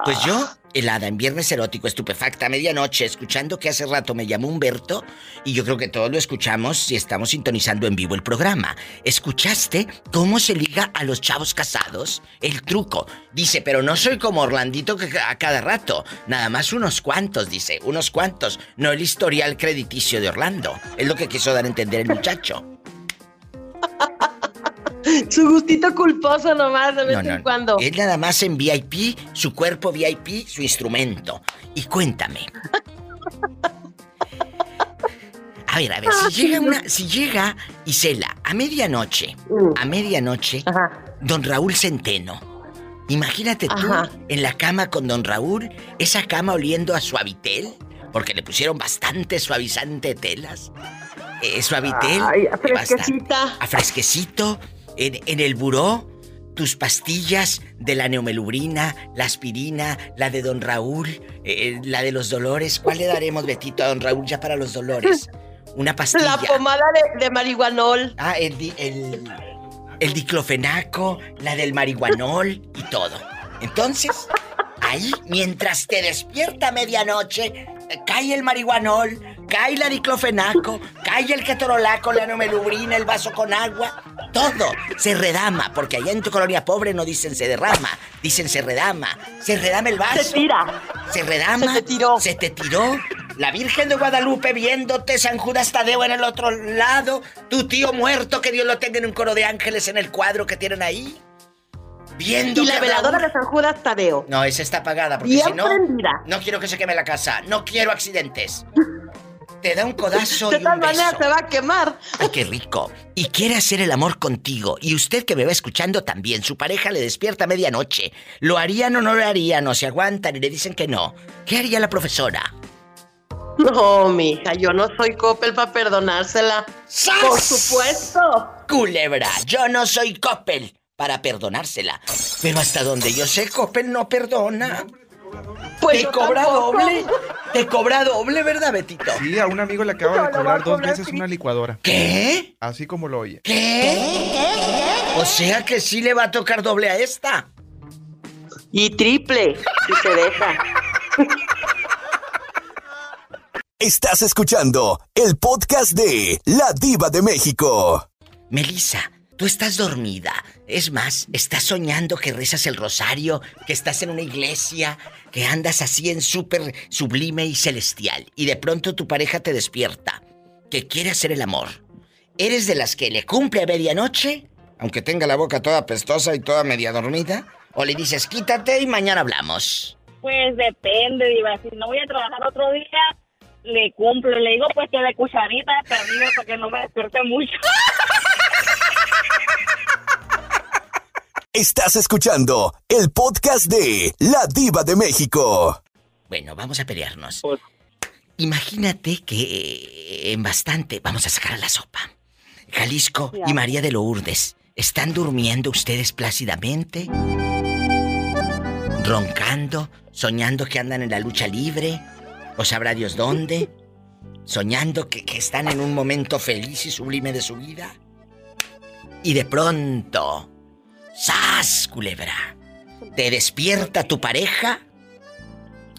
[SPEAKER 2] Pues yo, helada en viernes erótico, estupefacta, medianoche, escuchando que hace rato me llamó Humberto y yo creo que todos lo escuchamos y estamos sintonizando en vivo el programa. ¿Escuchaste cómo se liga a los chavos casados? El truco. Dice, pero no soy como Orlandito que a cada rato. Nada más unos cuantos, dice, unos cuantos. No el historial crediticio de Orlando. Es lo que quiso dar a entender el muchacho.
[SPEAKER 16] Su gustito culposo nomás de vez
[SPEAKER 2] No, no,
[SPEAKER 16] en cuando.
[SPEAKER 2] Es nada más en VIP, su cuerpo VIP, su instrumento. Y cuéntame. A ver, a ver, si llega una, si llega Isela a medianoche, a medianoche, don Raúl Centeno. Imagínate tú
[SPEAKER 16] Ajá.
[SPEAKER 2] en la cama con don Raúl, esa cama oliendo a suavitel, porque le pusieron bastante suavizante de telas. Eh, suavitel.
[SPEAKER 16] Ay,
[SPEAKER 2] eh,
[SPEAKER 16] fresquecita.
[SPEAKER 2] A fresquecito. En, en el buró, tus pastillas de la neomelubrina, la aspirina, la de don Raúl, eh, la de los dolores. ¿Cuál le daremos, Betito, a don Raúl ya para los dolores? Una pastilla.
[SPEAKER 16] La pomada de, de marihuanol.
[SPEAKER 2] Ah, el, di- el, el diclofenaco, la del marihuanol y todo. Entonces, ahí, mientras te despierta a medianoche, eh, cae el marihuanol, cae la diclofenaco, cae el ketorolaco, la nomelubrina, el vaso con agua, todo se redama, porque allá en tu colonia pobre no dicen se derrama, dicen se redama, se redama el vaso.
[SPEAKER 16] Se tira.
[SPEAKER 2] Se redama. Se te tiró. Se te tiró. La Virgen de Guadalupe viéndote, San Judas Tadeo en el otro lado, tu tío muerto, que Dios lo tenga en un coro de ángeles en el cuadro que tienen ahí. Viendo
[SPEAKER 16] Y la veladora de San Judas Tadeo.
[SPEAKER 2] No, esa está apagada, porque
[SPEAKER 16] Bien
[SPEAKER 2] si no.
[SPEAKER 16] prendida.
[SPEAKER 2] No quiero que se queme la casa. No quiero accidentes. Te da un codazo
[SPEAKER 16] De
[SPEAKER 2] y un
[SPEAKER 16] todas maneras
[SPEAKER 2] beso.
[SPEAKER 16] se va a quemar.
[SPEAKER 2] Ay, qué rico. Y quiere hacer el amor contigo. Y usted que me va escuchando también, su pareja le despierta a medianoche. ¿Lo harían o no lo harían? ¿O se aguantan y le dicen que no? ¿Qué haría la profesora?
[SPEAKER 16] No, mija, yo no soy Coppel para perdonársela. Por supuesto.
[SPEAKER 2] Culebra, yo no soy Coppel para perdonársela. Pero hasta donde yo sé, Coppel no perdona.
[SPEAKER 16] Pues
[SPEAKER 2] te cobra
[SPEAKER 16] tampoco.
[SPEAKER 2] doble. Te cobra doble, ¿verdad, Betito?
[SPEAKER 17] Sí, a un amigo le acaba
[SPEAKER 2] No,
[SPEAKER 17] de cobrar dos
[SPEAKER 2] cobrar
[SPEAKER 17] veces una licuadora.
[SPEAKER 2] ¿Qué?
[SPEAKER 17] Así como lo oye.
[SPEAKER 2] ¿Qué? O sea que sí le va a tocar doble a esta.
[SPEAKER 16] Y triple, si se deja.
[SPEAKER 1] Estás escuchando el podcast de La Diva de México.
[SPEAKER 2] Melissa, tú estás dormida. Es más, estás soñando que rezas el rosario, que estás en una iglesia, que andas así en súper sublime y celestial. Y de pronto tu pareja te despierta, que quiere hacer el amor. ¿Eres de las que le cumple a medianoche? Aunque tenga la boca toda pestosa y toda media dormida. ¿O le dices, quítate y mañana hablamos?
[SPEAKER 3] Pues depende, Diva. Si no voy a trabajar otro día, le cumplo. Le digo, pues que de cucharita perdido para que no me despierte mucho.
[SPEAKER 1] Estás escuchando el podcast de La Diva de México.
[SPEAKER 2] Bueno, vamos a pelearnos. Imagínate que eh, en bastante vamos a sacar a la sopa. Jalisco y María de Lourdes, ¿están durmiendo ustedes plácidamente? ¿Roncando? ¿Soñando que andan en la lucha libre? ¿O sabrá Dios dónde? ¿Soñando que, que están en un momento feliz y sublime de su vida? Y de pronto, ¡sas, culebra! ¿Te despierta tu pareja?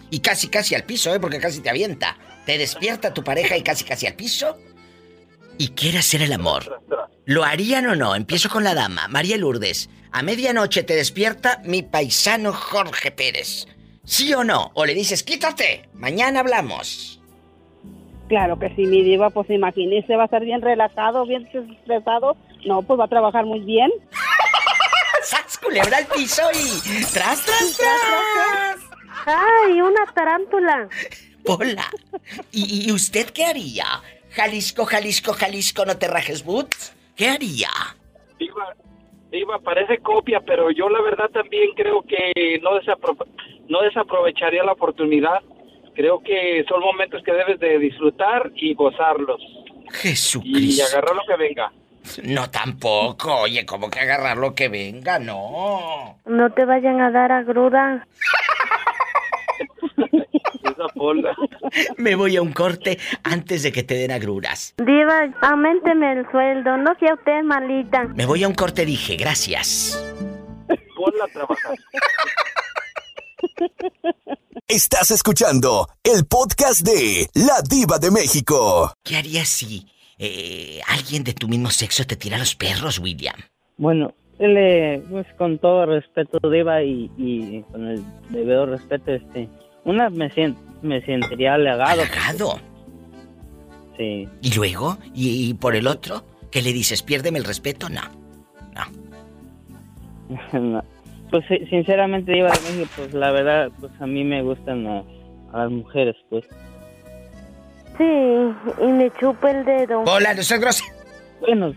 [SPEAKER 2] Y casi, casi al piso, ¿eh? Porque casi te avienta. Te despierta tu pareja y casi, casi al piso. Y quiere hacer el amor. ¿Lo harían o no? Empiezo con la dama, María Lourdes. A medianoche te despierta mi paisano Jorge Pérez. ¿Sí o no? O le dices, quítate, mañana hablamos.
[SPEAKER 18] Claro que sí, mi diva, pues imagínese, va a estar bien relajado, bien estresado. No, pues va a trabajar muy bien.
[SPEAKER 2] ¡Sas, culebra al piso y... ¡Tras, tras, tras!
[SPEAKER 9] ¡Ay, una tarántula!
[SPEAKER 2] Hola. ¿Y, y usted qué haría? Jalisco, Jalisco, Jalisco, no te rajes boots. ¿Qué haría?
[SPEAKER 19] Diva, Diva, parece copia, pero yo la verdad también creo que no, desapro- no desaprovecharía la oportunidad. Creo que son momentos que debes de disfrutar y gozarlos. Y
[SPEAKER 2] Jesucristo.
[SPEAKER 19] agarrar lo que venga.
[SPEAKER 2] No, tampoco. Oye, ¿cómo que agarrar lo que venga? No.
[SPEAKER 9] No te vayan a dar agruda.
[SPEAKER 19] esa Pola.
[SPEAKER 2] Me voy a un corte antes de que te den agruras.
[SPEAKER 9] Diva, aumenteme el sueldo, no sea usted malita.
[SPEAKER 2] Me voy a un corte, dije, gracias.
[SPEAKER 19] Ponla a trabajar.
[SPEAKER 1] Estás escuchando el podcast de La Diva de México.
[SPEAKER 2] ¿Qué harías si eh, alguien de tu mismo sexo te tira los perros, William?
[SPEAKER 11] Bueno, le, pues con todo respeto, Diva, y, y con el debido respeto, este, una me, sien- me sentiría halagado.
[SPEAKER 2] ¿Halagado?
[SPEAKER 11] Sí.
[SPEAKER 2] ¿Y luego? ¿Y, y por el otro? ¿Qué le dices? ¿Piérdeme el respeto? No.
[SPEAKER 11] No. Pues sí, sinceramente, Diva pues la verdad, pues a mí me gustan las, a las mujeres, pues.
[SPEAKER 9] Sí, y me chupa el dedo.
[SPEAKER 2] Hola, no seas grosero.
[SPEAKER 11] Bueno,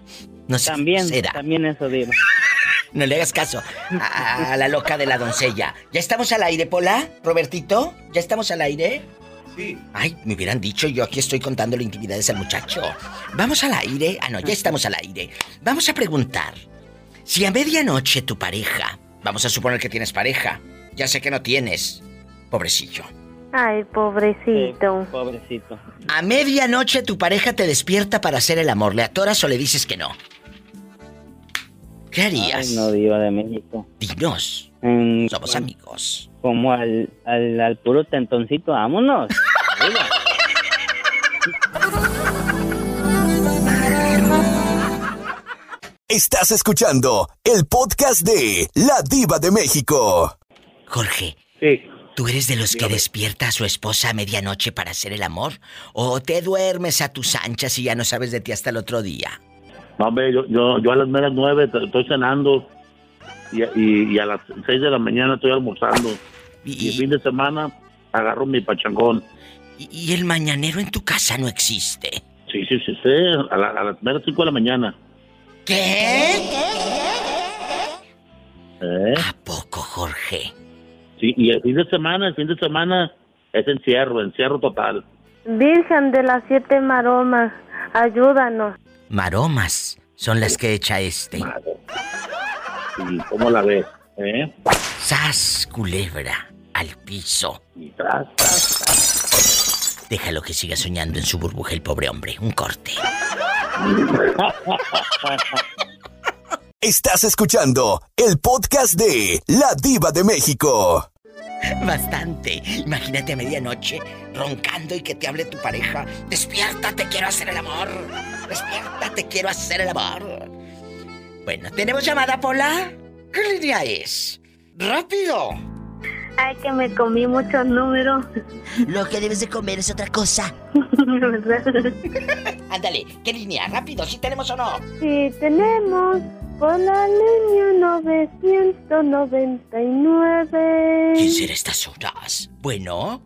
[SPEAKER 2] No seas
[SPEAKER 11] también,
[SPEAKER 2] grosera.
[SPEAKER 11] también eso, Diva.
[SPEAKER 2] No le hagas caso a, a la loca de la doncella. ¿Ya estamos al aire, Pola? ¿Robertito? ¿Ya estamos al aire?
[SPEAKER 17] Sí.
[SPEAKER 2] Ay, me hubieran dicho, yo aquí estoy contándole intimidades al muchacho. Vamos al aire. Ah, no, ya estamos al aire. Vamos a preguntar. Si a medianoche tu pareja, vamos a suponer que tienes pareja, ya sé que no tienes, pobrecillo.
[SPEAKER 9] Ay, pobrecito.
[SPEAKER 11] pobrecito.
[SPEAKER 2] A medianoche tu pareja te despierta para hacer el amor, ¿le atoras o le dices que no? ¿Qué harías?
[SPEAKER 11] Ay, no, Diva de México.
[SPEAKER 2] Dinos.
[SPEAKER 11] Mm,
[SPEAKER 2] Somos amigos.
[SPEAKER 11] Como al, al, al puro tentoncito, vámonos.
[SPEAKER 1] Estás escuchando el podcast de La Diva de México.
[SPEAKER 2] Jorge.
[SPEAKER 10] Sí.
[SPEAKER 2] ¿Tú eres de los que despierta a su esposa a medianoche para hacer el amor? ¿O te duermes a tus anchas y ya no sabes de ti hasta el otro día?
[SPEAKER 20] No, hombre, yo, yo, yo a las meras nueve estoy cenando y, y, y a las seis de la mañana estoy almorzando. Y, el fin de semana agarro mi pachangón.
[SPEAKER 2] Y, y el mañanero en tu casa no existe.
[SPEAKER 20] Sí, sí, sí, sí, a, la- a las meras cinco de la mañana.
[SPEAKER 2] ¿Qué?
[SPEAKER 20] ¿Eh?
[SPEAKER 2] ¿A poco, Jorge?
[SPEAKER 20] Sí, y el fin de semana, el fin de semana es encierro, encierro total.
[SPEAKER 9] Virgen de las siete maromas, ayúdanos.
[SPEAKER 2] Maromas son las que echa este.
[SPEAKER 20] ¿Y cómo la ves? ¿Eh?
[SPEAKER 2] Sas, culebra, al piso.
[SPEAKER 20] Y tras, tras,
[SPEAKER 2] Déjalo que siga soñando en su burbuja el pobre hombre. Un corte.
[SPEAKER 1] Estás escuchando el podcast de La Diva de México.
[SPEAKER 2] Bastante. Imagínate a medianoche roncando y que te hable tu pareja. Despierta, te quiero hacer el amor. Despierta, te quiero hacer el amor. Bueno, ¿tenemos llamada, Pola? ¿Qué línea es? ¡Rápido!
[SPEAKER 9] Ay, que me comí muchos números.
[SPEAKER 2] Lo que debes de comer es otra cosa. Ándale, ¿qué línea? Rápido, ¿sí tenemos o no?
[SPEAKER 9] Sí, tenemos por la línea 999.
[SPEAKER 2] ¿Quién será estas horas? Bueno,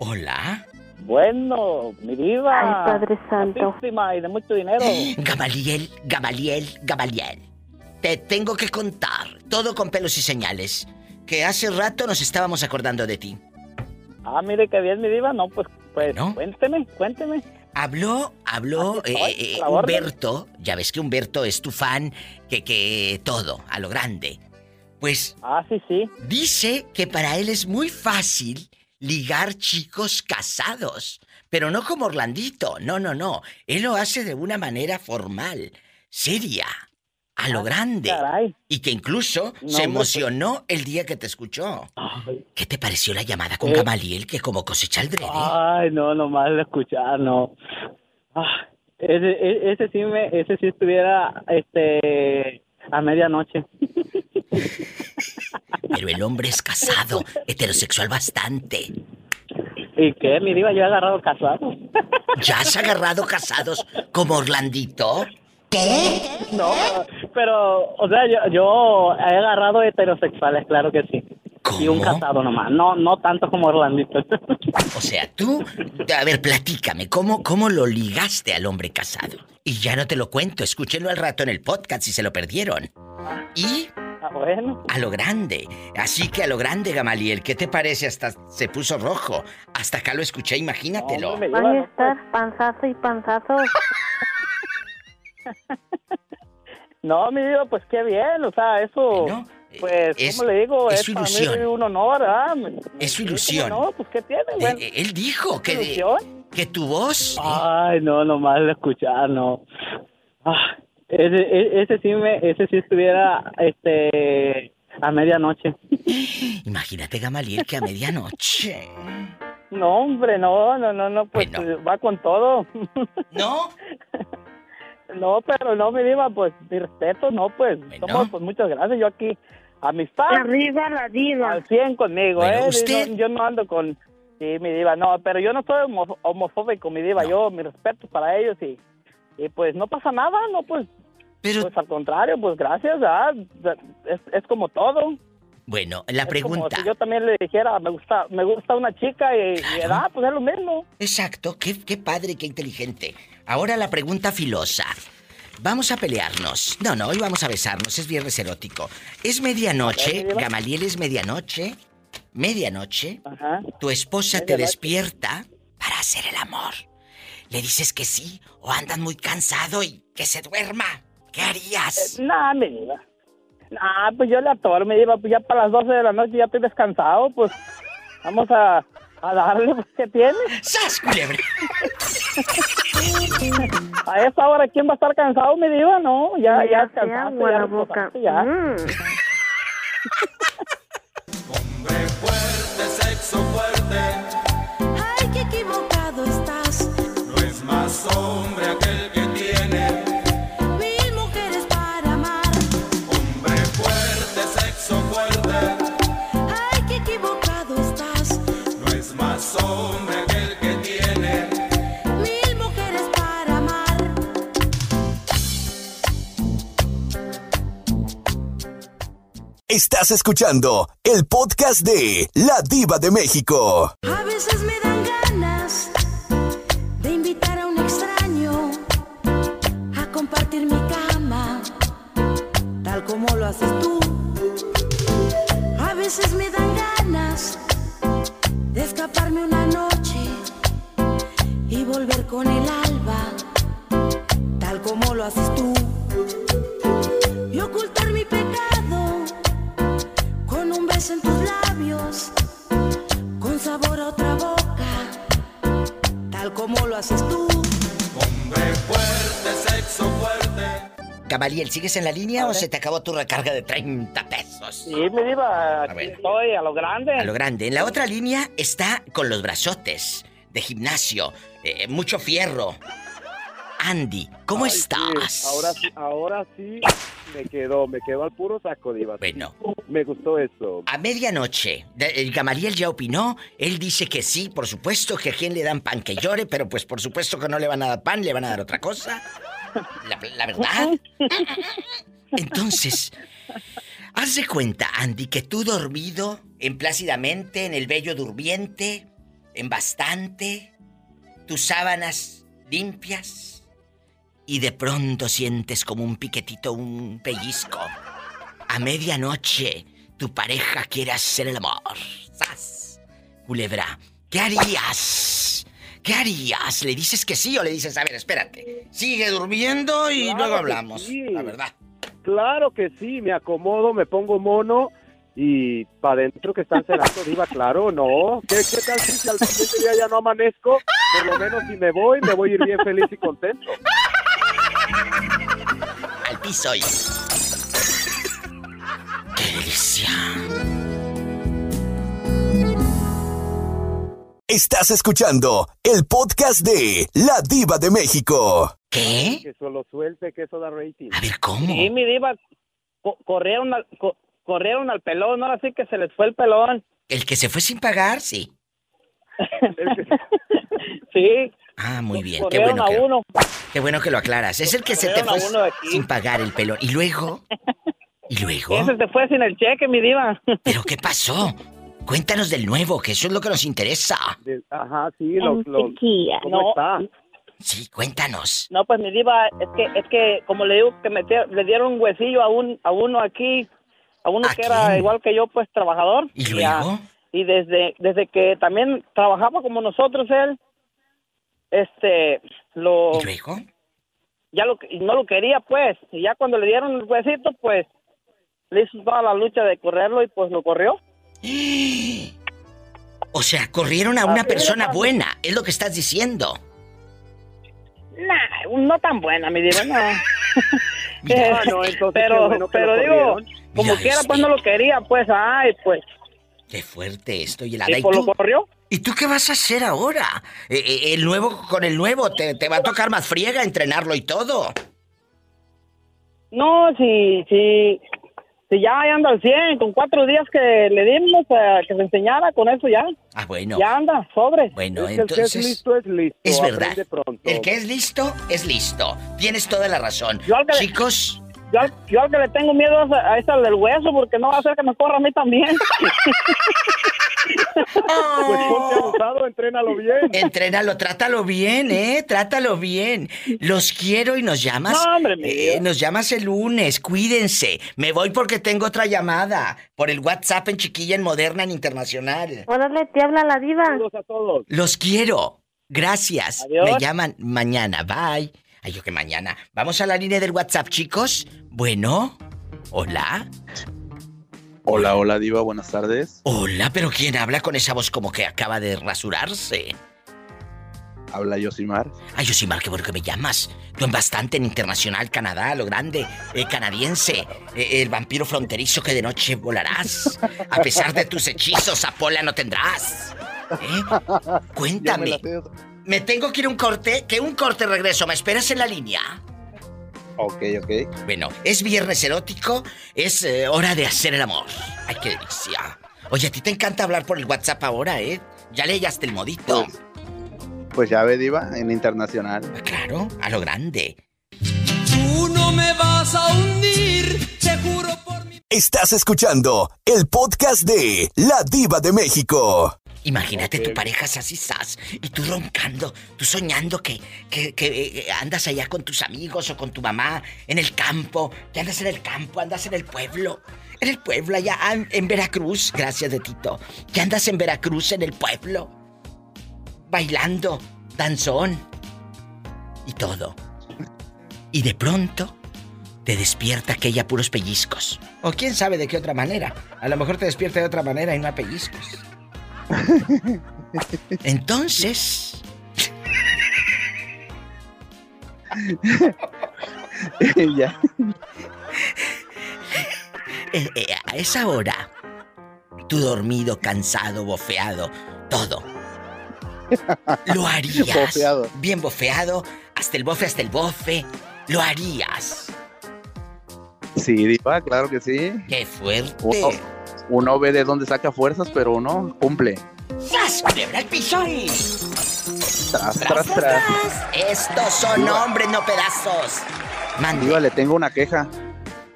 [SPEAKER 2] hola.
[SPEAKER 11] Bueno, mi diva.
[SPEAKER 9] Ay, Padre Santo.
[SPEAKER 11] Y de mucho dinero.
[SPEAKER 2] Gamaliel, Gamaliel, Gamaliel. Te tengo que contar, todo con pelos y señales, que hace rato nos estábamos acordando de ti.
[SPEAKER 11] Ah, mire que bien, mi diva. No, pues, pues, cuénteme, cuénteme.
[SPEAKER 2] Habló, habló eh, eh. Humberto, ya ves que Humberto es tu fan, que, que todo, a lo grande. Pues...
[SPEAKER 11] Ah, sí, sí.
[SPEAKER 2] Dice que para él es muy fácil ligar chicos casados, pero no como Orlandito, no, no, no. Él lo hace de una manera formal, seria, a lo grande. Y que incluso
[SPEAKER 11] No,
[SPEAKER 2] se
[SPEAKER 11] hombre,
[SPEAKER 2] emocionó el día que te escuchó. ¿Qué te pareció la llamada con
[SPEAKER 11] Eh.
[SPEAKER 2] Gamaliel que como cosecha el drede?
[SPEAKER 11] Ay, no, nomás de escuchar, no. Ah, ese, e- ese sí me, ese sí estuviera, este, a medianoche.
[SPEAKER 2] Pero el hombre es casado, heterosexual bastante.
[SPEAKER 11] ¿Y qué, mi diva? Yo he agarrado casado.
[SPEAKER 2] ¿Ya has agarrado casados como Orlandito? ¿Qué?
[SPEAKER 11] No, pero, o sea, yo, yo he agarrado heterosexuales, claro que sí. Y un casado nomás, no, no tanto como Orlandito.
[SPEAKER 2] O sea, tú, a ver, platícame, ¿cómo, ¿cómo lo ligaste al hombre casado? Y ya no te lo cuento, escúchenlo al rato en el podcast si se lo perdieron. Y
[SPEAKER 11] Ah, bueno.
[SPEAKER 2] a lo grande. Así que a lo grande, Gamaliel, ¿qué te parece? Hasta se puso rojo. Hasta acá lo escuché, imagínatelo.
[SPEAKER 9] Van a estar panzazo y panzazo.
[SPEAKER 11] No, mi diva, pues qué bien, o sea, eso,
[SPEAKER 21] pues,
[SPEAKER 2] Es-
[SPEAKER 21] ¿cómo le digo?
[SPEAKER 2] es
[SPEAKER 21] Es,
[SPEAKER 2] su
[SPEAKER 21] para mí
[SPEAKER 2] ilusión.
[SPEAKER 21] un honor, ¿ah?
[SPEAKER 2] Es su ilusión.
[SPEAKER 21] ¿cómo No, pues, ¿qué tiene, güey?
[SPEAKER 2] Eh, él dijo que,
[SPEAKER 21] ¿Ilusión?
[SPEAKER 2] que tu voz...
[SPEAKER 11] Ay, no, nomás de escuchar, no. Ah, ese, e- ese sí me, ese sí estuviera, este, a medianoche.
[SPEAKER 2] Imagínate, Gamaliel, que a medianoche...
[SPEAKER 21] No, hombre, no, no, no, no, pues eh, va con todo.
[SPEAKER 2] ¿No?
[SPEAKER 21] no, pero no, mi diva, pues, mi respeto, no, pues, somos, pues, muchas gracias, yo aquí, amistad.
[SPEAKER 9] Arriba la diva.
[SPEAKER 21] Al 100 conmigo,
[SPEAKER 2] Bueno,
[SPEAKER 21] ¿eh?
[SPEAKER 2] ¿usted?
[SPEAKER 21] No- yo no ando con, sí, mi diva, no, pero yo no soy homo- homofóbico, mi diva, yo, mi respeto para ellos y, y pues, no pasa nada, no, pues, pues, al contrario, pues, gracias, ¿ah? Es, es como todo.
[SPEAKER 2] Bueno, la
[SPEAKER 21] Es
[SPEAKER 2] pregunta...
[SPEAKER 21] como si yo también le dijera, me gusta, me gusta una chica y, y edad, pues es lo mismo.
[SPEAKER 2] Exacto, qué, qué padre, qué inteligente. Ahora la pregunta filosa. Vamos a pelearnos. No, no, hoy vamos a besarnos, es viernes erótico. ¿Es medianoche? Gamaliel es medianoche. Medianoche. Tu esposa te despierta para hacer el amor. Le dices que sí o andas muy cansado y que se duerma. ¿Qué harías?
[SPEAKER 21] Nah, mi diva. Nah, pues yo le atoro, me diva, pues ya para las 12 de la noche ya estoy descansado, pues vamos a, a darle, pues, ¿qué tiene?
[SPEAKER 2] ¡Sas, culebra!
[SPEAKER 21] a esta hora, ¿quién va a estar cansado, mi diva? No, ya,
[SPEAKER 9] Me
[SPEAKER 21] ya
[SPEAKER 9] agua
[SPEAKER 21] ya
[SPEAKER 9] la boca.
[SPEAKER 21] ya.
[SPEAKER 9] Mm.
[SPEAKER 14] Fuerte, sexo fuerte,
[SPEAKER 22] Estás
[SPEAKER 1] escuchando el podcast de La Diva de México.
[SPEAKER 22] A veces me dan ganas de invitar a un extraño a compartir mi cama, tal como lo haces tú. A veces me dan ganas de escaparme una noche y volver con el alba, tal como lo haces tú. Como lo haces tú.
[SPEAKER 14] Hombre fuerte, sexo fuerte.
[SPEAKER 2] Gamaliel, ¿sigues en la línea o se te acabó tu recarga de 30 pesos?
[SPEAKER 21] Sí, mi diva, aquí
[SPEAKER 2] ver.
[SPEAKER 21] estoy a lo grande.
[SPEAKER 2] A lo grande. En la otra línea está con los brazotes de gimnasio, eh, mucho fierro. Andy, ¿cómo
[SPEAKER 23] Ay,
[SPEAKER 2] estás?
[SPEAKER 23] ahora sí, ahora sí me quedó, me quedó al puro saco, Diva.
[SPEAKER 2] Bueno.
[SPEAKER 23] Me gustó eso.
[SPEAKER 2] A medianoche, el Gamaliel ya opinó, él dice que sí, por supuesto, que a quien le dan pan que llore, pero pues por supuesto que no le van a dar pan, le van a dar otra cosa. La, la verdad. Entonces, haz de cuenta, Andy, que tú dormido, en plácidamente, en el bello durmiente, en bastante, tus sábanas limpias, y de pronto sientes como un piquetito, un pellizco. A medianoche, tu pareja quiere hacer el amor. ¡Sas! Culebra, ¿qué harías? ¿Qué harías? ¿Le dices que sí o le dices, a ver, espérate? Sigue durmiendo y
[SPEAKER 23] Claro
[SPEAKER 2] luego hablamos.
[SPEAKER 23] sí.
[SPEAKER 2] La verdad.
[SPEAKER 23] Claro que sí, me acomodo, me pongo mono y para adentro que están cenando, Diva, claro, no. ¿Qué, qué tal si, si al siguiente día ya no amanezco? Por lo menos si me voy, me voy a ir bien feliz y contento.
[SPEAKER 2] Al piso y... ¡Qué delicia!
[SPEAKER 1] Estás escuchando el podcast de La Diva de México.
[SPEAKER 2] ¿Qué?
[SPEAKER 23] Que solo suelte, que eso da rating.
[SPEAKER 2] A ver, ¿cómo?
[SPEAKER 21] Sí, mi diva, co- corrieron al, co- corrieron al pelón, ahora sí que se les fue el pelón.
[SPEAKER 2] El que se fue sin pagar, sí.
[SPEAKER 21] sí.
[SPEAKER 2] Ah, muy bien. Qué bueno,
[SPEAKER 21] a
[SPEAKER 2] que,
[SPEAKER 21] uno.
[SPEAKER 2] qué bueno que lo aclaras. Es el que se te fue sin pagar el pelón. ¿Y luego? ¿Y luego?
[SPEAKER 21] Ese se fue sin el cheque, mi diva.
[SPEAKER 2] ¿Pero qué pasó? Cuéntanos del nuevo, que eso es lo que nos interesa.
[SPEAKER 23] De- Ajá, sí, los, los,
[SPEAKER 21] Enseguida.
[SPEAKER 23] ¿cómo
[SPEAKER 21] No.
[SPEAKER 23] está?
[SPEAKER 2] Sí, cuéntanos.
[SPEAKER 21] No, pues mi diva, es que, es que como le digo, que me te- le dieron un huesillo a, un, a uno aquí, a uno que era igual que yo, pues trabajador.
[SPEAKER 2] ¿Y
[SPEAKER 21] a-
[SPEAKER 2] luego?
[SPEAKER 21] y desde, desde que también trabajaba como nosotros él, este, lo...
[SPEAKER 2] ¿Y luego?
[SPEAKER 21] Ya lo, no lo quería, pues. Y ya cuando le dieron el huesito, pues, le hizo toda la lucha de correrlo y pues lo corrió.
[SPEAKER 2] O sea, corrieron a una persona buena, es lo que estás diciendo.
[SPEAKER 21] Nah, no tan buena, mi diva, no.
[SPEAKER 2] Mira. No, entonces
[SPEAKER 21] pero
[SPEAKER 2] bueno
[SPEAKER 21] pero digo, como
[SPEAKER 2] Mira
[SPEAKER 21] quiera,
[SPEAKER 2] este.
[SPEAKER 21] pues no lo quería, pues, ay, pues.
[SPEAKER 2] Qué fuerte esto, y el
[SPEAKER 21] ¿Y pues lo corrió?
[SPEAKER 2] ¿Y tú qué vas a hacer ahora? Eh, eh, el nuevo con el nuevo, te, te va a tocar más friega entrenarlo y todo.
[SPEAKER 21] No, si, si, si ya anda al 100, con cuatro días que le dimos eh, que se enseñara, con eso ya.
[SPEAKER 2] Ah, bueno.
[SPEAKER 21] Ya anda, sobre.
[SPEAKER 2] Bueno,
[SPEAKER 21] Es que el que
[SPEAKER 2] entonces.
[SPEAKER 21] es listo
[SPEAKER 23] es listo.
[SPEAKER 2] Es verdad.
[SPEAKER 23] pronto.
[SPEAKER 2] El que es listo, es listo. Tienes toda la razón. Chicos.
[SPEAKER 21] Yo, al- yo al que le tengo miedo es a, a ese del hueso, porque no va a hacer que me corra a mí también.
[SPEAKER 23] Pues ponte abusado, entrénalo bien.
[SPEAKER 2] Entrénalo, trátalo bien, ¿eh? Trátalo bien. Los quiero y nos llamas.
[SPEAKER 21] No, hombre, mi
[SPEAKER 2] eh, nos llamas el lunes, cuídense. Me voy porque tengo otra llamada. Por el WhatsApp en Chiquilla, en Moderna, en Internacional.
[SPEAKER 9] Órale, te habla la diva.
[SPEAKER 23] a todos.
[SPEAKER 2] Los quiero. Gracias.
[SPEAKER 9] Adiós.
[SPEAKER 2] Me llaman mañana. Bye. Ay, yo que mañana. Vamos a la línea del WhatsApp, chicos. Bueno. Hola.
[SPEAKER 24] Hola, hola Diva, buenas tardes.
[SPEAKER 2] Hola, pero ¿quién habla con esa voz como que acaba de rasurarse?
[SPEAKER 24] Habla Yosimar.
[SPEAKER 2] Ay, Yosimar, qué bueno que me llamas. Tú en bastante en Internacional, Canadá, lo grande, eh, canadiense, eh, el vampiro fronterizo que de noche volarás. A pesar de tus hechizos, Apola no tendrás. ¿Eh? Cuéntame. Me tengo que ir a un corte, que un corte regreso. ¿Me esperas en la línea?
[SPEAKER 24] Ok, ok.
[SPEAKER 2] Bueno, es viernes erótico, es eh, hora de hacer el amor. Ay, qué delicia. Oye, a ti te encanta hablar por el WhatsApp ahora, ¿eh? Ya leyaste el modito.
[SPEAKER 24] Pues ya ve Diva, en internacional.
[SPEAKER 2] Claro, a lo grande.
[SPEAKER 25] Tú no me vas a hundir, te juro por mi...
[SPEAKER 1] Estás escuchando el podcast de La Diva de México.
[SPEAKER 2] Imagínate tu pareja así, sas, y tú roncando, tú soñando que, que, que, eh, andas allá con tus amigos o con tu mamá en el campo, que andas en el campo, andas en el pueblo, en el pueblo allá en, en Veracruz, gracias de Tito, que andas en Veracruz en el pueblo, bailando, danzón y todo. Y de pronto te despierta aquella puros pellizcos. O quién sabe de qué otra manera. A lo mejor te despierta de otra manera y no a pellizcos. Entonces.
[SPEAKER 24] ya.
[SPEAKER 2] eh, eh, a esa hora, tú dormido, cansado, bofeado, todo. Lo harías.
[SPEAKER 24] Bofeado.
[SPEAKER 2] Bien bofeado, hasta el bofe, hasta el bofe. Lo harías.
[SPEAKER 24] Sí, Diva, claro que sí.
[SPEAKER 2] ¡Qué fuerte!
[SPEAKER 24] Uno ve de dónde saca fuerzas, pero uno cumple.
[SPEAKER 2] ¡Sas! ¡Culebra al piso.
[SPEAKER 24] Tras, tras, tras.
[SPEAKER 2] Estos son hombres, no pedazos. Mande.
[SPEAKER 24] Diva, le tengo una queja.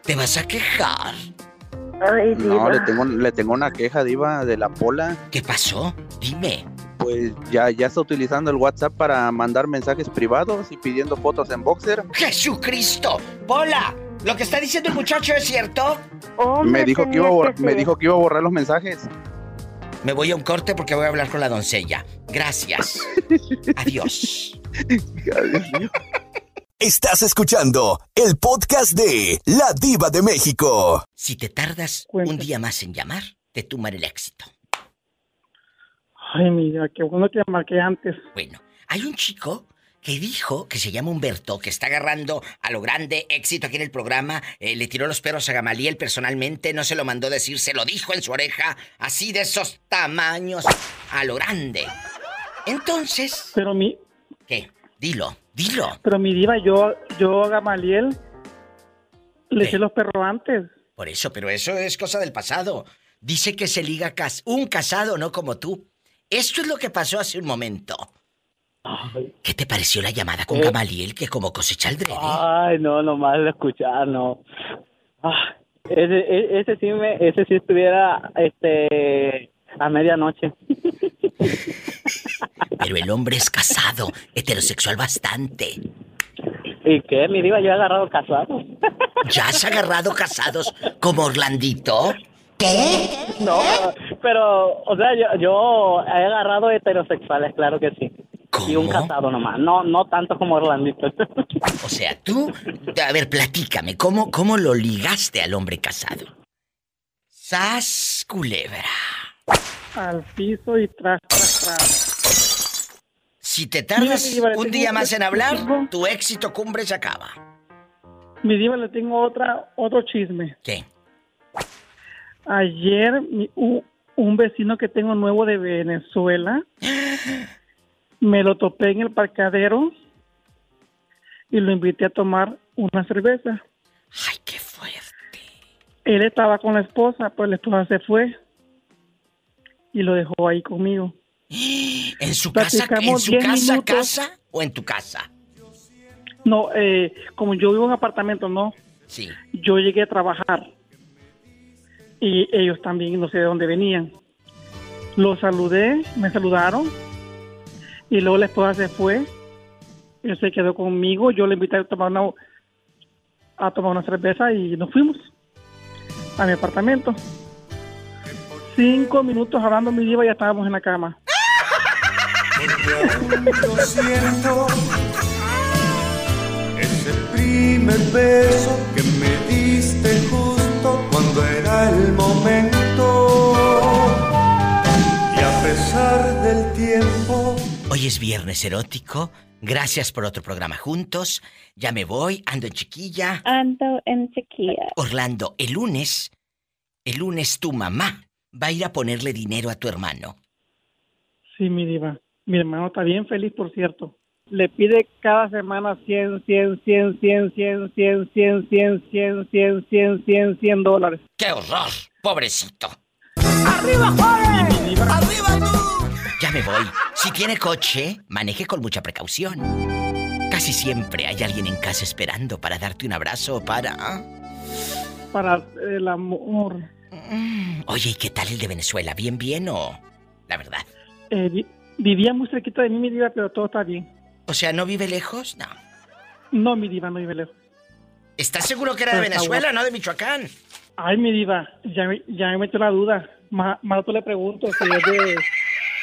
[SPEAKER 2] ¿Te vas a quejar?
[SPEAKER 9] Ay,
[SPEAKER 24] No,
[SPEAKER 9] diva.
[SPEAKER 24] le tengo, le tengo una queja, Diva, de la pola.
[SPEAKER 2] ¿Qué pasó? Dime.
[SPEAKER 24] Pues ya, ya está utilizando el WhatsApp para mandar mensajes privados y pidiendo fotos en boxer.
[SPEAKER 2] ¡Jesucristo! ¡Pola! ¿Lo que está diciendo el muchacho es cierto?
[SPEAKER 24] me dijo que iba a borrar, me dijo que iba a borrar los mensajes.
[SPEAKER 2] Me voy a un corte porque voy a hablar con la doncella. Gracias. Adiós.
[SPEAKER 1] Estás escuchando el podcast de La Diva de México.
[SPEAKER 2] Si te tardas un día más en llamar, te tumban el éxito.
[SPEAKER 18] Ay, mira, qué bueno que marqué antes.
[SPEAKER 2] Bueno, hay un chico que dijo que se llama Humberto, que está agarrando a lo grande éxito aquí en el programa. eh, le tiró los perros a Gamaliel personalmente, no se lo mandó decir, se lo dijo en su oreja, así de esos tamaños, a lo grande. Entonces.
[SPEAKER 18] Pero mi.
[SPEAKER 2] ¿Qué? Dilo, dilo.
[SPEAKER 18] Pero mi diva, yo, yo a Gamaliel le eché los perros antes.
[SPEAKER 2] Por eso, pero eso es cosa del pasado. Dice que se liga cas un casado, no como tú. Esto es lo que pasó hace un momento. ¿Qué te pareció la llamada con
[SPEAKER 21] Eh.
[SPEAKER 2] Gamaliel que como cosecha el drede?
[SPEAKER 21] Ay, no, nomás de escuchar, no. Ah, ese, e- ese sí me, ese sí estuviera, este, a medianoche.
[SPEAKER 2] Pero el hombre es casado, heterosexual bastante.
[SPEAKER 21] ¿Y qué? Mi diva, yo he agarrado casado.
[SPEAKER 2] ¿Ya has agarrado casados como Orlandito? ¿Qué?
[SPEAKER 21] No, pero, o sea, yo, yo he agarrado heterosexuales, claro que sí. Y un casado nomás, no, no tanto como Orlandito.
[SPEAKER 2] O sea, tú, a ver, platícame, ¿cómo, cómo lo ligaste al hombre casado? ¡Sas, culebra!
[SPEAKER 26] Al piso y tras, tras, tras.
[SPEAKER 2] Si te tardas
[SPEAKER 26] Mira,
[SPEAKER 2] un día más en hablar, tu éxito cumbre se acaba.
[SPEAKER 26] Mi diva, le tengo otra, otro chisme.
[SPEAKER 2] ¿Qué?
[SPEAKER 26] Ayer mi- u- un vecino que tengo nuevo de Venezuela me lo topé en el parcadero y lo invité a tomar una cerveza.
[SPEAKER 2] ¡Ay, qué fuerte!
[SPEAKER 26] Él estaba con la esposa, pues la esposa se fue y lo dejó ahí conmigo.
[SPEAKER 2] ¿En su casa, en su
[SPEAKER 26] 10
[SPEAKER 2] casa,
[SPEAKER 26] minutos.
[SPEAKER 2] casa o en tu casa?
[SPEAKER 26] No, eh, como yo vivo en apartamento, no.
[SPEAKER 2] Sí.
[SPEAKER 26] Yo llegué a trabajar y ellos también, no sé de dónde venían. Los saludé, me saludaron y luego la esposa se fue. Él se quedó conmigo, yo le invité a tomar una, a tomar una cerveza y nos fuimos a mi apartamento. Cinco minutos hablando mi diva y ya estábamos en la cama.
[SPEAKER 14] Lo siento. Primer beso que me diste justo cuando era el momento. Y a pesar del tiempo.
[SPEAKER 2] Hoy es viernes erótico. Gracias por otro programa juntos. Ya me voy, ando en chiquilla.
[SPEAKER 27] Ando en chiquilla.
[SPEAKER 2] Orlando, el lunes, el lunes tu mamá va a ir a ponerle dinero a tu hermano.
[SPEAKER 26] Sí, mi diva. Mi hermano está bien feliz, por cierto. Le pide cada semana 100, 100, 100, 100, 100, 100, 100, 100, 100, 100, 100, 100, 100 dólares.
[SPEAKER 2] ¡Qué horror! Pobrecito.
[SPEAKER 26] ¡Arriba, joven!
[SPEAKER 2] ¡Arriba tú! Ya me voy. Si tiene coche, maneje con mucha precaución. Casi siempre hay alguien en casa esperando para darte un abrazo o para... ¿ah?
[SPEAKER 26] Para el amor.
[SPEAKER 2] Oye, ¿y qué tal el de Venezuela? ¿Bien, bien o...? La verdad.
[SPEAKER 26] Eh, vi- vivía muy cerquita de mí, mi diva, pero todo está bien.
[SPEAKER 2] O sea, ¿no vive lejos? No.
[SPEAKER 26] No, mi diva, no vive lejos.
[SPEAKER 2] ¿Estás seguro que era de Venezuela, no de Michoacán?
[SPEAKER 26] Ay, mi diva, ya, me- ya me metió la duda. Más, más tú le pregunto si es de,